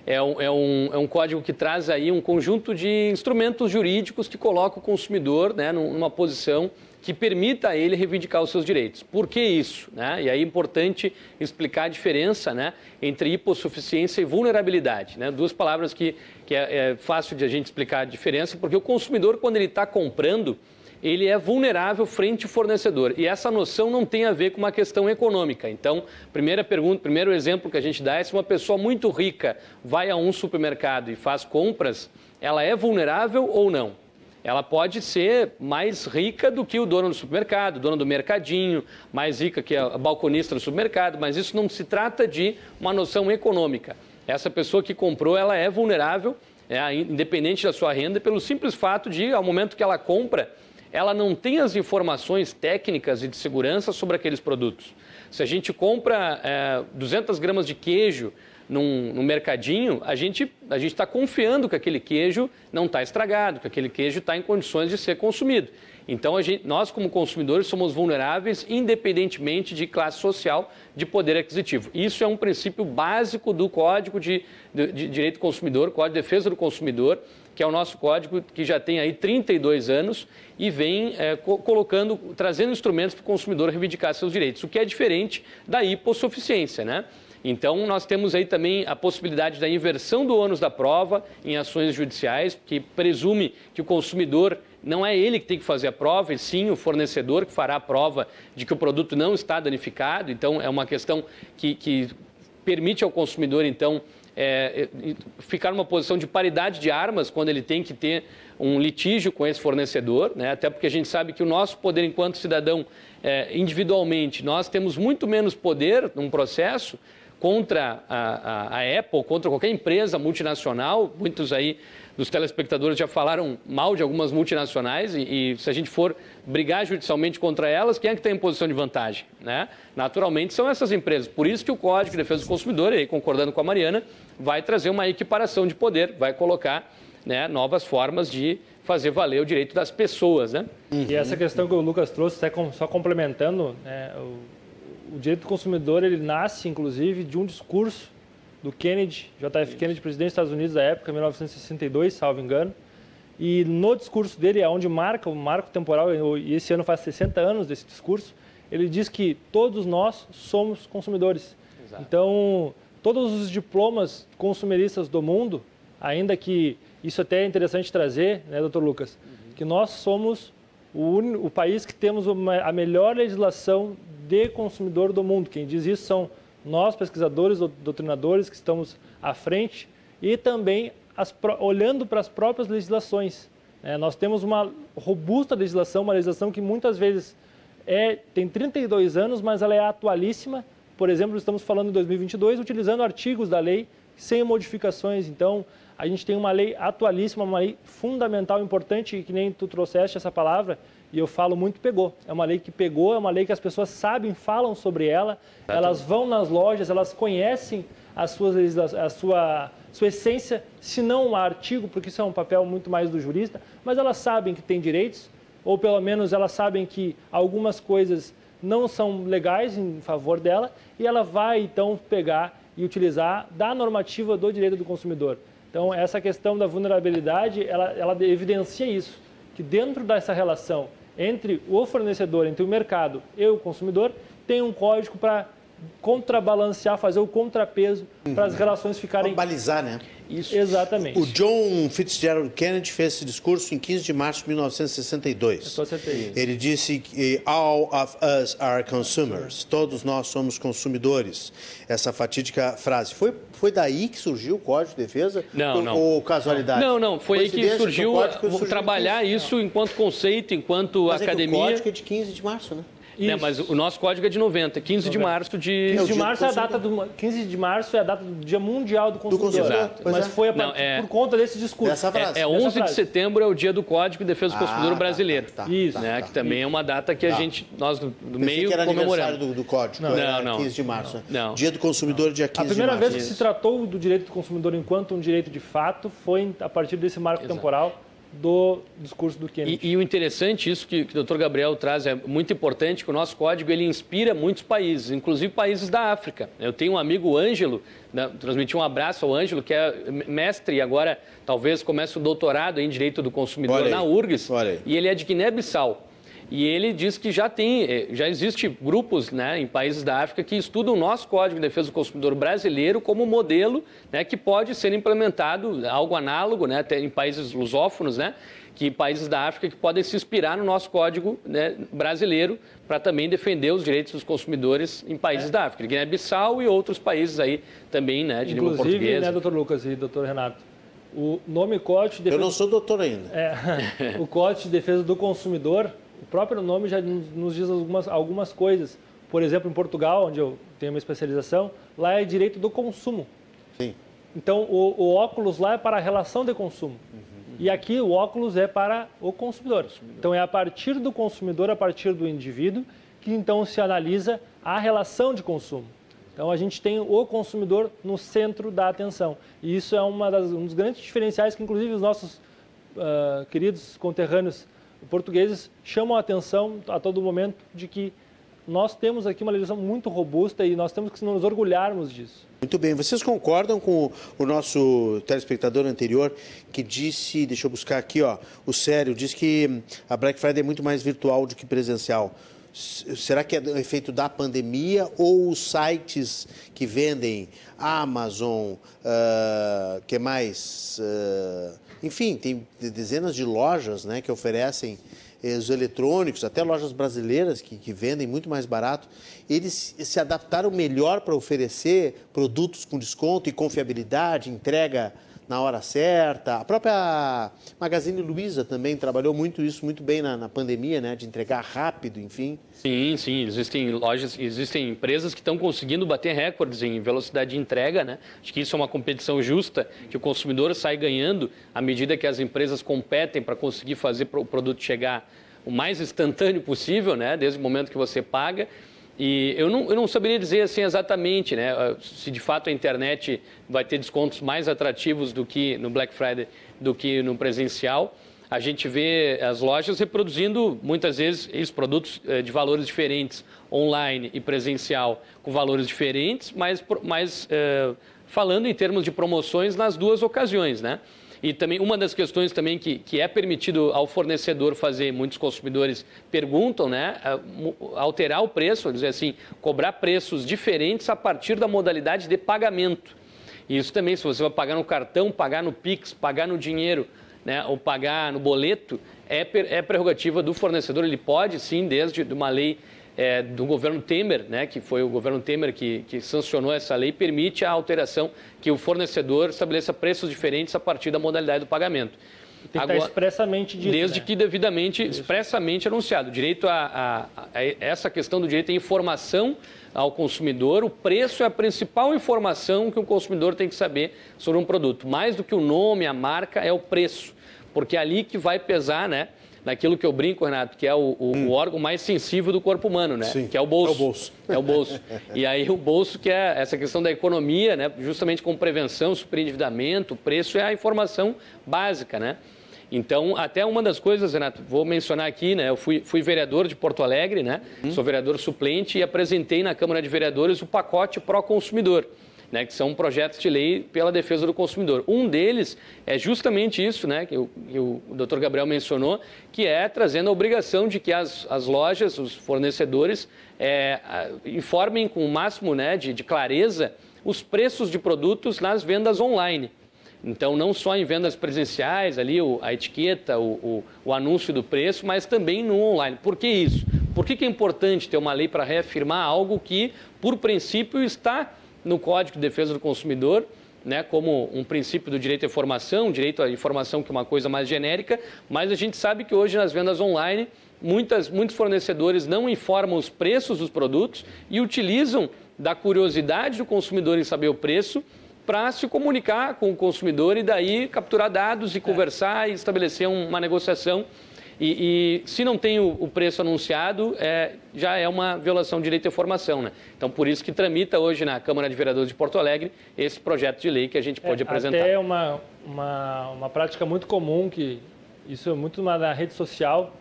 é um, é, um, é um código que traz aí um conjunto de instrumentos jurídicos que coloca o consumidor né, numa posição que permita a ele reivindicar os seus direitos. Por que isso? Né? E aí é importante explicar a diferença né, entre hipossuficiência e vulnerabilidade. Né? Duas palavras que, que é, é fácil de a gente explicar a diferença, porque o consumidor, quando ele está comprando, ele é vulnerável frente ao fornecedor. E essa noção não tem a ver com uma questão econômica. Então, primeira pergunta, primeiro exemplo que a gente dá é se uma pessoa muito rica vai a um supermercado e faz compras, ela é vulnerável ou não? Ela pode ser mais rica do que o dono do supermercado, dono do mercadinho, mais rica que a balconista do supermercado, mas isso não se trata de uma noção econômica. Essa pessoa que comprou, ela é vulnerável, é, independente da sua renda, pelo simples fato de, ao momento que ela compra, ela não tem as informações técnicas e de segurança sobre aqueles produtos. Se a gente compra é, 200 gramas de queijo num, num mercadinho, a gente a está confiando que aquele queijo não está estragado, que aquele queijo está em condições de ser consumido. Então, gente, nós, como consumidores, somos vulneráveis independentemente de classe social, de poder aquisitivo. Isso é um princípio básico do Código de, de, de Direito do Consumidor, Código de Defesa do Consumidor, que é o nosso código que já tem aí 32 anos e vem é, co colocando, trazendo instrumentos para o consumidor reivindicar seus direitos, o que é diferente da hipossuficiência, né? Então, nós temos aí também a possibilidade da inversão do ônus da prova em ações judiciais, que presume que o consumidor não é ele que tem que fazer a prova, e sim o fornecedor que fará a prova de que o produto não está danificado. Então, é uma questão que, que permite ao consumidor, então, é, ficar numa posição de paridade de armas quando ele tem que ter um litígio com esse fornecedor, né? até porque a gente sabe que o nosso poder enquanto cidadão, é, individualmente, nós temos muito menos poder num processo contra a, a, a Apple, contra qualquer empresa multinacional, muitos aí dos telespectadores já falaram mal de algumas multinacionais e, e, se a gente for brigar judicialmente contra elas, quem é que tem em posição de vantagem? Né? Naturalmente são essas empresas. Por isso que o Código de Defesa do Consumidor, aí, concordando com a Mariana, vai trazer uma equiparação de poder, vai colocar né, novas formas de fazer valer o direito das pessoas. Né? E essa questão que o Lucas trouxe, só complementando, né, o, o direito do consumidor ele nasce, inclusive, de um discurso do Kennedy, JF Kennedy, presidente dos Estados Unidos da época, 1962, salvo engano. E no discurso dele, é onde marca o marco temporal, e esse ano faz 60 anos desse discurso, ele diz que todos nós somos consumidores. Exato. Então, todos os diplomas consumeristas do mundo, ainda que isso até é interessante trazer, né, doutor Lucas, uhum. que nós somos o, o país que temos uma, a melhor legislação de consumidor do mundo. Quem diz isso são nós, pesquisadores, doutrinadores que estamos à frente e também as, olhando para as próprias legislações. É, nós temos uma robusta legislação, uma legislação que muitas vezes é, tem 32 anos, mas ela é atualíssima. Por exemplo, estamos falando em 2022, utilizando artigos da lei sem modificações. Então, a gente tem uma lei atualíssima, uma lei fundamental, importante, que nem tu trouxeste essa palavra, e eu falo muito pegou. É uma lei que pegou, é uma lei que as pessoas sabem, falam sobre ela, tá elas vão nas lojas, elas conhecem as suas, a sua, sua essência, se não um artigo, porque isso é um papel muito mais do jurista, mas elas sabem que tem direitos, ou pelo menos elas sabem que algumas coisas não são legais em favor dela, e ela vai então pegar e utilizar da normativa do direito do consumidor. Então, essa questão da vulnerabilidade, ela, ela evidencia isso, que dentro dessa relação entre o fornecedor, entre o mercado e o consumidor, tem um código para contrabalancear, fazer o contrapeso uhum. para as relações ficarem. Para balizar, né? Isso. Exatamente. O John Fitzgerald Kennedy fez esse discurso em 15 de março de 1962. Eu certeza. Ele disse que all of us are consumers. Todos nós somos consumidores. Essa fatídica frase. Foi, foi daí que surgiu o Código de Defesa? Não, não. Ou casualidade? Não, não. Foi aí que surgiu, surgiu trabalhar isso enquanto conceito, enquanto Mas academia. É o Código é de 15 de março, né? Né, mas o nosso código é de 90, 15 de março de. 15 de março é a data do 15 de março é a data do Dia Mundial do Consumidor. Do consumidor. Mas é. foi a Não, é... por conta desse discurso. Frase, é, é 11 de setembro é o Dia do Código de Defesa do ah, Consumidor tá, Brasileiro. Tá, tá, Isso, né, tá, que também é uma data que a tá. gente nós do, do meio que era comemoramos. Do, do Código. Não, não, não. 15 de março. Não. Dia do Consumidor dia 15 de março. A primeira vez que se tratou do direito do consumidor enquanto um direito de fato foi a partir desse marco Exato. temporal do discurso do Kennedy. E, e o interessante, isso que, que o Dr. Gabriel traz, é muito importante, que o nosso código ele inspira muitos países, inclusive países da África. Eu tenho um amigo, Ângelo, né, transmitir um abraço ao Ângelo, que é mestre e agora talvez comece o doutorado em Direito do Consumidor na URGS, e ele é de Guiné-Bissau. E ele diz que já tem, eh, já existe grupos né, em países da África que estudam o nosso Código de Defesa do Consumidor brasileiro como modelo né, que pode ser implementado, algo análogo né, em países lusófonos, né, que países da África que podem se inspirar no nosso Código né, brasileiro para também defender os direitos dos consumidores em países é. da África, Guiné-Bissau e outros países aí também né, de língua portuguesa. Inclusive, né, doutor Lucas e doutor Renato, o nome Código de Defesa... Eu não sou doutor ainda. É, o Código de Defesa do Consumidor o próprio nome já nos diz algumas, algumas coisas. Por exemplo, em Portugal, onde eu tenho uma especialização, lá é direito do consumo. Sim. Então, o, o óculos lá é para a relação de consumo. Uhum. E aqui o óculos é para o consumidor. consumidor. Então, é a partir do consumidor, a partir do indivíduo, que então se analisa a relação de consumo. Então, a gente tem o consumidor no centro da atenção. E isso é uma das, um dos grandes diferenciais que, inclusive, os nossos uh, queridos conterrâneos portugueses chamam a atenção a todo momento de que nós temos aqui uma legislação muito robusta e nós temos que nos orgulharmos disso. Muito bem. Vocês concordam com o nosso telespectador anterior que disse, deixa eu buscar aqui, ó, o sério, diz que a Black Friday é muito mais virtual do que presencial. Será que é o efeito da pandemia ou os sites que vendem Amazon, uh, que mais? Uh, enfim, tem dezenas de lojas né, que oferecem eh, os eletrônicos, até lojas brasileiras que, que vendem muito mais barato. Eles se adaptaram melhor para oferecer produtos com desconto e confiabilidade, entrega na hora certa. A própria Magazine Luiza também trabalhou muito isso, muito bem na, na, pandemia, né? De entregar rápido, enfim. Sim, sim. Existem lojas, existem empresas que estão conseguindo bater recordes em velocidade de entrega, né? Acho que isso é uma competição justa, que o consumidor sai ganhando à medida que as empresas competem para conseguir fazer o produto chegar o mais instantâneo possível, né? Desde o momento que você paga. E eu não, eu não saberia dizer assim exatamente né, ah, se de fato a internet vai ter descontos mais atrativos do que no Black Friday do que no presencial. A gente vê as lojas reproduzindo muitas vezes esses produtos eh, de valores diferentes, online e presencial, com valores diferentes, mas, mas eh, falando em termos de promoções nas duas ocasiões, né? E também uma das questões também que, que é permitido ao fornecedor fazer, muitos consumidores perguntam, né, alterar o preço, dizer assim, cobrar preços diferentes a partir da modalidade de pagamento. Isso também, se você vai pagar no cartão, pagar no Pix, pagar no dinheiro, né, ou pagar no boleto, é, é prerrogativa do fornecedor. Ele pode, sim, desde uma lei é, do governo Temer, né, que foi o governo Temer que, que sancionou essa lei, permite a alteração que o fornecedor estabeleça preços diferentes a partir da modalidade do pagamento. Tem Agora, expressamente dito. Desde né? que devidamente, Isso. expressamente anunciado. Direito a, a, a, essa questão do direito à informação ao consumidor, o preço é a principal informação que o consumidor tem que saber sobre um produto. Mais do que o nome, a marca, é o preço. Porque é ali que vai pesar, né? Naquilo que eu brinco, Renato, que é o, o, hum. o, órgão mais sensível do corpo humano, né? Sim, que é o bolso. É o bolso. É o bolso. e aí o bolso que é essa questão da economia, né? Justamente com prevenção, superendividamento, preço é a informação básica, né? Então, até uma das coisas, Renato, vou mencionar aqui, né? Eu fui, fui vereador de Porto Alegre, né? Hum. Sou vereador suplente e apresentei na Câmara de Vereadores o pacote pró-consumidor né, que são projetos de lei pela defesa do consumidor. Um deles é justamente isso, né, que, o, que o doutor Gabriel mencionou, que é trazendo a obrigação de que as, as lojas, os fornecedores, é, informem com o máximo né, de, de clareza os preços de produtos nas vendas online. Então, não só em vendas presenciais, ali a etiqueta, o, o, o, anúncio do preço, mas também no online. Por que isso? Por que, que é importante ter uma lei para reafirmar algo que, por princípio, está no Código de Defesa do Consumidor, né, como um princípio do direito à informação, direito à informação que é uma coisa mais genérica, mas a gente sabe que hoje nas vendas online, muitas, muitos fornecedores não informam os preços dos produtos e utilizam da curiosidade do consumidor em saber o preço para se comunicar com o consumidor e daí capturar dados e é. conversar e estabelecer uma negociação e, e, se não tem o, o preço anunciado, é, já é uma violação de direito à informação. Né? Então, por isso que tramita hoje na Câmara de Vereadores de Porto Alegre esse projeto de lei que a gente pode é, apresentar. Até uma, uma, uma prática muito comum, que isso é muito na rede social,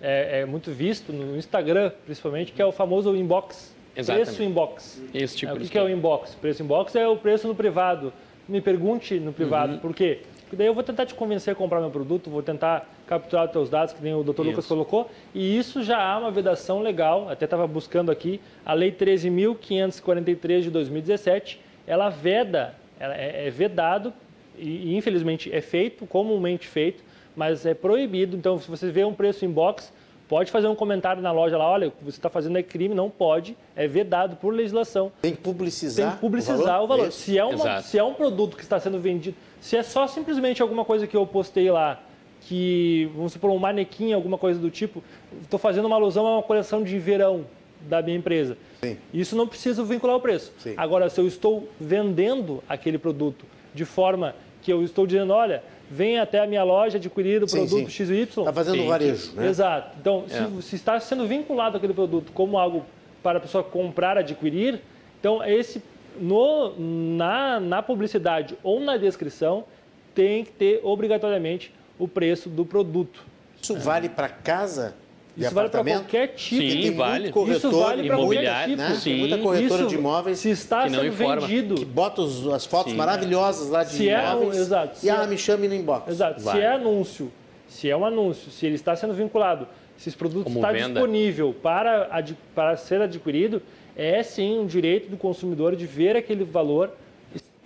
é, é muito visto, no Instagram principalmente, que é o famoso inbox. Exatamente. Preço inbox. Esse tipo é, o que, que é o inbox? Preço inbox é o preço no privado. Me pergunte no privado, uhum. por quê? Porque daí eu vou tentar te convencer a comprar meu produto, vou tentar capturar os teus dados, que nem o doutor Lucas colocou, e isso já há uma vedação legal, até estava buscando aqui, a Lei 13.543 de 2017, ela veda, ela é, é vedado, e, e infelizmente é feito, comumente feito, mas é proibido. Então, se você vê um preço em box, pode fazer um comentário na loja lá, olha, o que você está fazendo é crime, não pode, é vedado por legislação. Tem que publicizar, Tem que publicizar o valor. O valor. Se, é uma, se é um produto que está sendo vendido, se é só simplesmente alguma coisa que eu postei lá, que, vamos supor, um manequim, alguma coisa do tipo, estou fazendo uma alusão a uma coleção de verão da minha empresa. Sim. Isso não precisa vincular o preço. Sim. Agora, se eu estou vendendo aquele produto de forma que eu estou dizendo, olha, vem até a minha loja adquirir o produto sim, XY. Está fazendo sim, varejo, né? Exato. Então, é. se, se, está sendo vinculado aquele produto como algo para a pessoa comprar, adquirir, então esse no, na, na publicidade ou na descrição tem que ter obrigatoriamente o preço do produto. Isso vale para casa? Isso vale para qualquer tipo. Sim, tem vale. Corretor, Isso vale para qualquer tipo. Né? Sim. Tem muita corretora Isso, de imóveis se está que sendo informa. vendido. Que bota os, as fotos Sim, maravilhosas lá de se imóveis. É, exato. E ah, é, me chame no inbox. Exato. Se é anúncio, se é um anúncio, se ele está sendo vinculado, se esse produto Como está venda. disponível para, para ser adquirido, é sim um direito do consumidor de ver aquele valor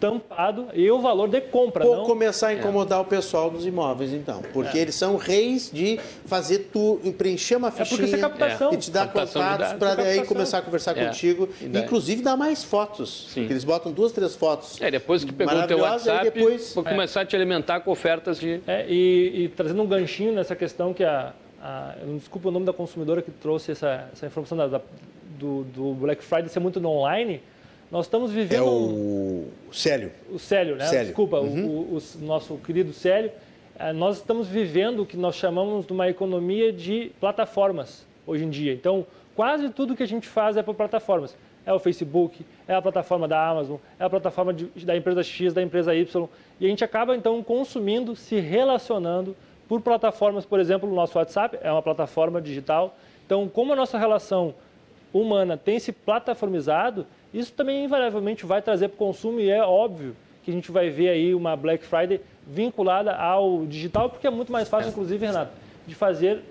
tampado e o valor de compra. Vou não... começar a incomodar é. o pessoal dos imóveis, então. Porque é. eles são reis de fazer tu preencher uma fichinha é porque isso é e te dar contatos para aí começar a conversar é. contigo. Inclusive dar mais fotos. Sim. Eles botam duas, três fotos. É, depois que pegou o teu WhatsApp, depois... vou começar a te alimentar com ofertas de... É, e, e, trazendo um ganchinho nessa questão que a... a desculpa o nome da consumidora que trouxe essa, essa informação da, da, do, do Black Friday ser muito no online, nós estamos vivendo. É o Célio. O Célio, né? Célio. Desculpa, uhum. o, o, o, nosso querido Célio. É, nós estamos vivendo o que nós chamamos de uma economia de plataformas hoje em dia. Então, quase tudo que a gente faz é por plataformas. É o Facebook, é a plataforma da Amazon, é a plataforma de, da empresa X, da empresa Y. E a gente acaba, então, consumindo, se relacionando por plataformas, por exemplo, o nosso WhatsApp é uma plataforma digital. Então, como a nossa relação humana tem se plataformizado, isso também invariavelmente vai trazer para o consumo e é óbvio que a gente vai ver aí uma Black Friday vinculada ao digital, porque é muito mais fácil, inclusive, Renato, de fazer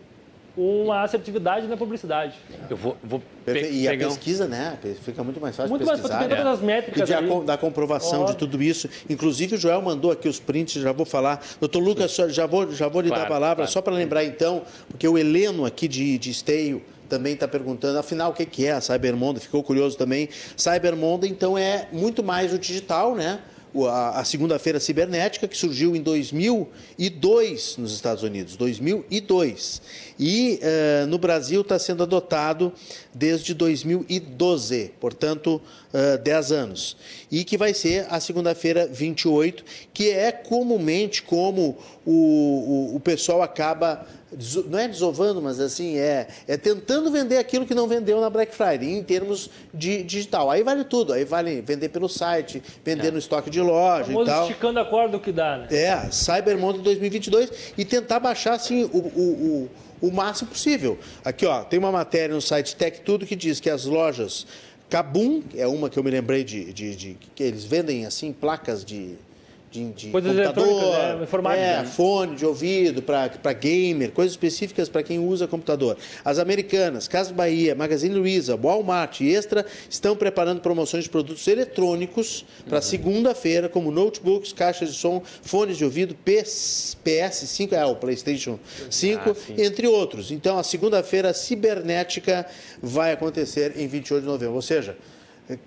uma assertividade na publicidade. Eu vou, vou e a pesquisa, né? Fica muito mais fácil muito pesquisar. Muito mais fácil, todas as métricas e da comprovação Óbvio. de tudo isso. Inclusive, o Joel mandou aqui os prints, já vou falar. Doutor Lucas, já vou, já vou lhe claro, dar a palavra, claro. só para lembrar então, porque o Heleno aqui de, de Esteio, também está perguntando, afinal, o que é a Cybermonda? Ficou curioso também. Cybermonda, então, é muito mais o digital, né? a, segunda-feira cibernética, que surgiu em 2002 nos Estados Unidos, 2002. E uh, no Brasil está sendo adotado desde 2012, portanto, uh, 10 anos. E que vai ser a segunda-feira 28, que é comumente como o, o, o pessoal acaba não é desovando, mas assim, é, é tentando vender aquilo que não vendeu na Black Friday, em termos de digital. Aí vale tudo, aí vale vender pelo site, vender é. no estoque de loja e tal. esticando a corda o que dá, né? É, Cyber Monday 2022 e tentar baixar, assim, o, o, o, o máximo possível. Aqui, ó, tem uma matéria no site Tech Tudo que diz que as lojas Kabum é uma que eu me lembrei de, de, de que eles vendem assim placas de de, de Coisas computador, né? informática. é, né? fone de ouvido para gamer, coisas específicas para quem usa computador. As americanas, Casas Bahia, Magazine Luiza, Walmart e Extra estão preparando promoções de produtos eletrônicos para segunda-feira, como notebooks, caixas de som, fones de ouvido, PS, PS5, é o PlayStation 5, Ah, entre outros. Então, a segunda-feira cibernética vai acontecer em 28 de novembro. Ou seja,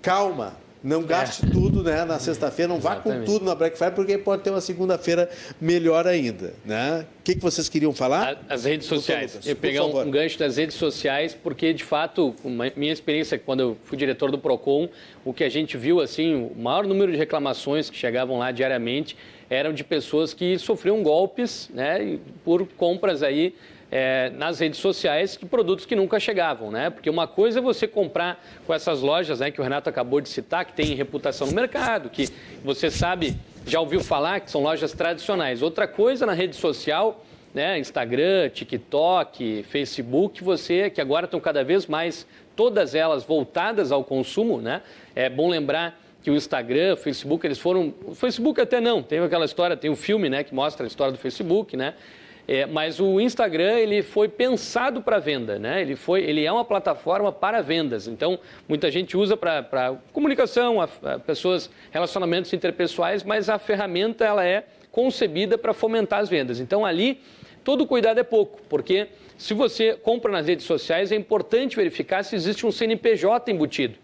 calma, não gaste tudo né, na sexta-feira, não vá com Exatamente. tudo na Black Friday, porque pode ter uma segunda-feira melhor ainda. Né? O que, que vocês queriam falar? As redes sociais. Lucas, Eu pegar um, gancho das redes sociais, porque de fato, minha experiência quando eu fui diretor do Procon, o que a gente viu assim, o maior número de reclamações que chegavam lá diariamente eram de pessoas que sofriam golpes, né, por compras aí é, nas redes sociais de produtos que nunca chegavam, né? Porque uma coisa é você comprar com essas lojas, né, que o Renato acabou de citar, que tem reputação no mercado, que você sabe, já ouviu falar que são lojas tradicionais. Outra coisa na rede social né, Instagram, TikTok, Facebook, você que agora estão cada vez mais todas elas voltadas ao consumo, né? É bom lembrar que o Instagram, o Facebook, eles foram, o Facebook até não, tem aquela história, tem um filme, né, que mostra a história do Facebook, né? É, mas o Instagram ele foi pensado para venda, né? Ele foi, ele é uma plataforma para vendas. Então muita gente usa para comunicação, a, a pessoas, relacionamentos interpessoais, mas a ferramenta ela é concebida para fomentar as vendas. Então ali todo cuidado é pouco, porque se você compra nas redes sociais é importante verificar se existe um CNPJ embutido.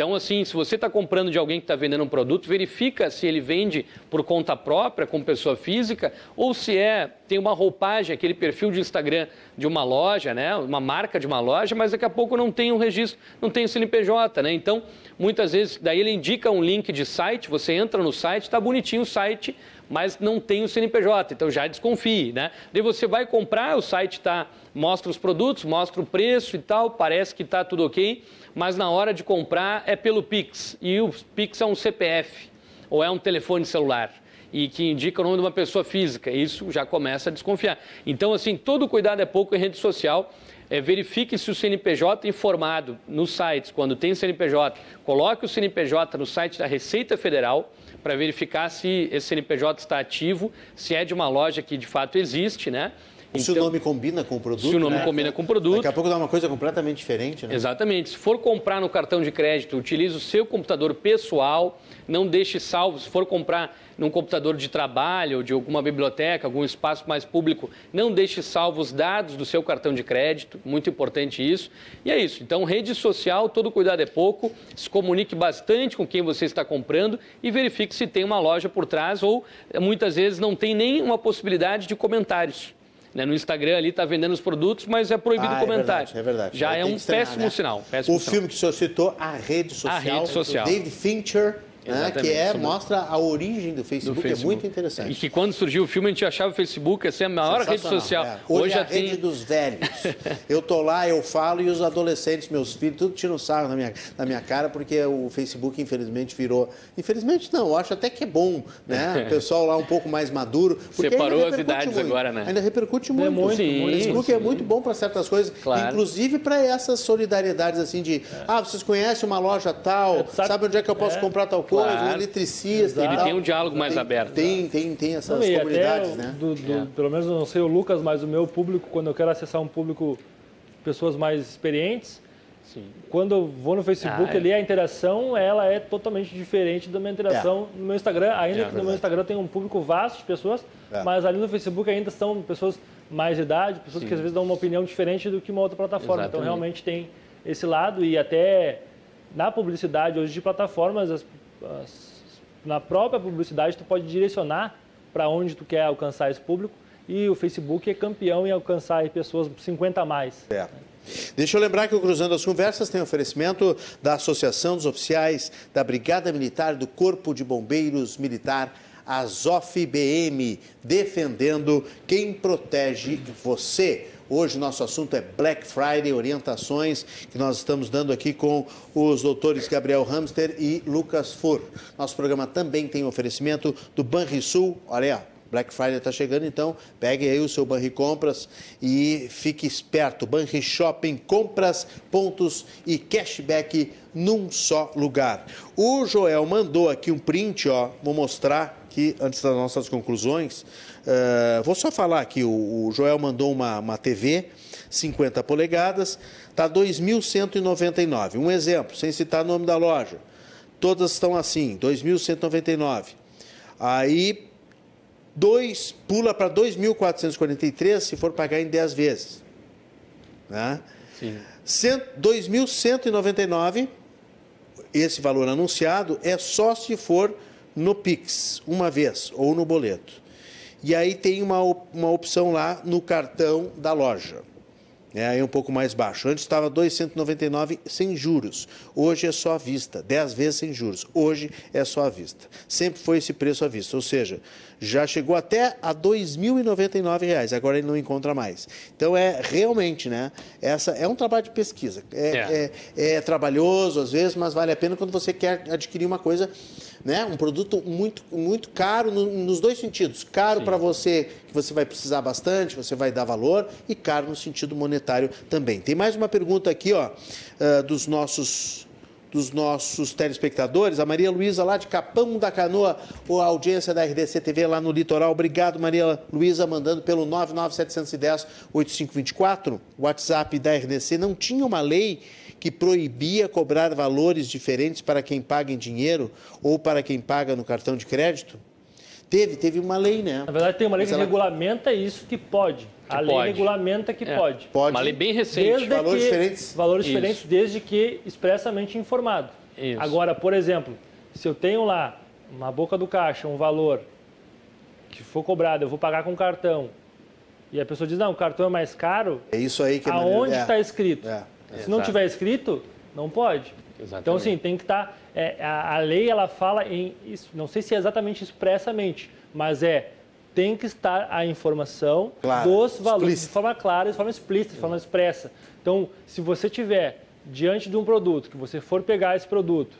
Então, assim, se você está comprando de alguém que está vendendo um produto, verifica se ele vende por conta própria, como pessoa física, ou se é tem uma roupagem, aquele perfil de Instagram de uma loja, né, uma marca de uma loja, mas daqui a pouco não tem um registro, não tem o CNPJ, né? Então, muitas vezes, daí ele indica um link de site, você entra no site, está bonitinho o site, mas não tem o CNPJ, então já desconfie, né? Daí você vai comprar, o site tá, mostra os produtos, mostra o preço e tal, parece que está tudo ok, mas na hora de comprar é pelo Pix, e o Pix é um CPF, ou é um telefone celular, e que indica o nome de uma pessoa física, isso já começa a desconfiar. Então, assim, todo cuidado é pouco em rede social, é, verifique se o CNPJ informado nos sites, quando tem CNPJ, coloque o CNPJ no site da Receita Federal para verificar se esse CNPJ está ativo, se é de uma loja que de fato existe, né? Se o nome combina com o produto. Se o nome né? combina com o produto. Daqui a pouco dá uma coisa completamente diferente, né? Exatamente. Se for comprar no cartão de crédito, utilize o seu computador pessoal, não deixe salvo. Se for comprar num computador de trabalho ou de alguma biblioteca, algum espaço mais público, não deixe salvo os dados do seu cartão de crédito, muito importante isso. E é isso. Então, rede social, todo cuidado é pouco, se comunique bastante com quem você está comprando e verifique se tem uma loja por trás ou muitas vezes não tem nem uma possibilidade de comentários. Né, No Instagram ali está vendendo os produtos, mas é proibido Ah, o comentário. É verdade, é verdade. Já é um estranhar, péssimo né? sinal. péssimo o sinal. filme que o senhor citou, A Rede Social. Rede Social. David Fincher. Né, que é, sobre- mostra a origem do Facebook, do é muito interessante. E que quando surgiu o filme, a gente achava o Facebook assim, a maior rede social. é. Hoje, Hoje é a já tem. rede dos velhos. eu tô lá, eu falo e os adolescentes, meus filhos, tudo tiram sarro na minha, na minha cara, porque o Facebook, infelizmente, virou. Infelizmente, não, eu acho até que é bom, né? O pessoal lá um pouco mais maduro. porque Separou ainda as repercute idades muito. agora, né? Ainda repercute muito. muito, Sim, o Facebook é muito bom para certas coisas, Claro. inclusive para essas solidariedades assim de, ah, vocês conhecem uma loja tal, sabe- sabe, onde é que eu posso é. comprar tal coisa, Claro. um eletricista. Ele tal. tem um diálogo mais Tem- aberto. Tem, tem, tem essas Não, comunidades, né? do- do- É. Pelo menos eu não sei o Lucas, mas o meu público, quando eu quero acessar um público, pessoas mais experientes, Sim. quando eu vou no Facebook Ah, é. ali, a interação ela é totalmente diferente da minha interação no meu Instagram. Ainda É, que no verdade. meu Instagram tem um público vasto de pessoas, É. mas ali no Facebook ainda são pessoas mais de idade, pessoas que às vezes dão uma opinião diferente do que uma outra plataforma. Então Exatamente. realmente tem esse lado e até na publicidade hoje de plataformas, as- as- na própria publicidade tu pode direcionar para onde tu quer alcançar esse público e o Facebook é campeão em alcançar pessoas 50 a mais. É. Deixa eu lembrar que o Cruzando as Conversas tem oferecimento da Associação dos Oficiais da Brigada Militar do Corpo de Bombeiros Militar, Azof BM, defendendo quem protege você. Hoje o nosso assunto é Black Friday, orientações que nós estamos dando aqui com os doutores Gabriel Hamster e Lucas Fur. Nosso programa também tem oferecimento do Banrisul, olha aí, Black Friday está chegando, então pegue aí o seu Banri Compras e fique esperto. Banri Shopping, compras, pontos e cashback num só lugar. O Joel mandou aqui um print, ó, vou mostrar aqui antes das nossas conclusões. Uh, vou só falar aqui, o, o Joel mandou uma, uma TV 50 polegadas, está 2.199. Um exemplo, sem citar o nome da loja. Todas estão assim, 2.199. Aí, dois, pula para 2.443 se for pagar em 10 vezes. Né? Sim. 2.199, esse valor anunciado, é só se for no Pix, uma vez, ou no boleto. E aí tem uma, uma opção lá no cartão da loja é aí um pouco mais baixo. Antes estava 299 sem juros. Hoje é só à vista, 10 vezes sem juros. Hoje é só à vista. Sempre foi esse preço à vista, ou seja, já chegou até a R$ 2.099, agora ele não encontra mais. Então é realmente, né? Essa é um trabalho de pesquisa. É, é. é, é trabalhoso às vezes, mas vale a pena quando você quer adquirir uma coisa né? Um produto muito, muito caro no, nos dois sentidos. Caro para você, que você vai precisar bastante, você vai dar valor, e caro no sentido monetário também. Tem mais uma pergunta aqui, ó, uh, dos nossos dos nossos telespectadores, a Maria Luísa lá de Capão da Canoa, a audiência da RDC TV lá no litoral. Obrigado, Maria Luísa, mandando pelo 99710 8524, WhatsApp da RDC. Não tinha uma lei que proibia cobrar valores diferentes para quem paga em dinheiro ou para quem paga no cartão de crédito? Teve, teve uma lei, né? Na verdade, tem uma lei Mas que ela... regulamenta isso que pode. Que a lei pode. regulamenta que é. pode. Pode. Uma lei bem recente. Desde valores que, diferentes? Valores isso. diferentes, desde que expressamente informado. Isso. Agora, por exemplo, se eu tenho lá uma boca do caixa, um valor que for cobrado, eu vou pagar com cartão, e a pessoa diz, não, o cartão é mais caro. É isso aí que é Aonde está é. escrito? É. Se não tiver escrito, não pode. Exatamente. Então, assim, tem que estar. Tá, é, a, a, lei ela fala em. Isso, não sei se é exatamente expressamente, mas é. Tem que estar a informação claro, dos valores explícita. de forma clara, de forma explícita, de forma expressa. Então, se você tiver diante de um produto, que você for pegar esse produto,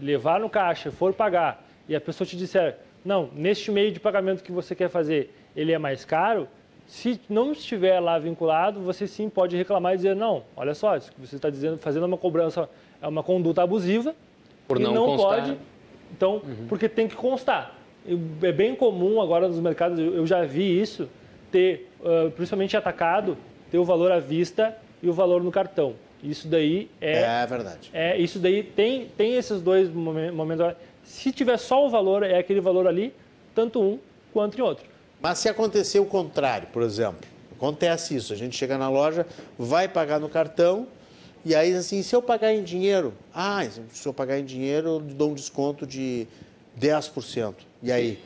levar no caixa, for pagar, e a pessoa te disser, não, neste meio de pagamento que você quer fazer, ele é mais caro, se não estiver lá vinculado, você sim pode reclamar e dizer, não, olha só, isso que você está dizendo, fazendo uma cobrança, é uma conduta abusiva. Por não, não constar. pode. Então, uhum. porque tem que constar. É bem comum agora nos mercados, eu já vi isso, ter, principalmente atacado, ter o valor à vista e o valor no cartão. Isso daí é. É verdade. É, isso daí tem, tem esses dois momentos. Se tiver só o valor, é aquele valor ali, tanto um quanto em outro. Mas se acontecer o contrário, por exemplo, acontece isso, a gente chega na loja, vai pagar no cartão, e aí assim, se eu pagar em dinheiro, ah, se eu pagar em dinheiro, eu dou um desconto de 10%. E aí?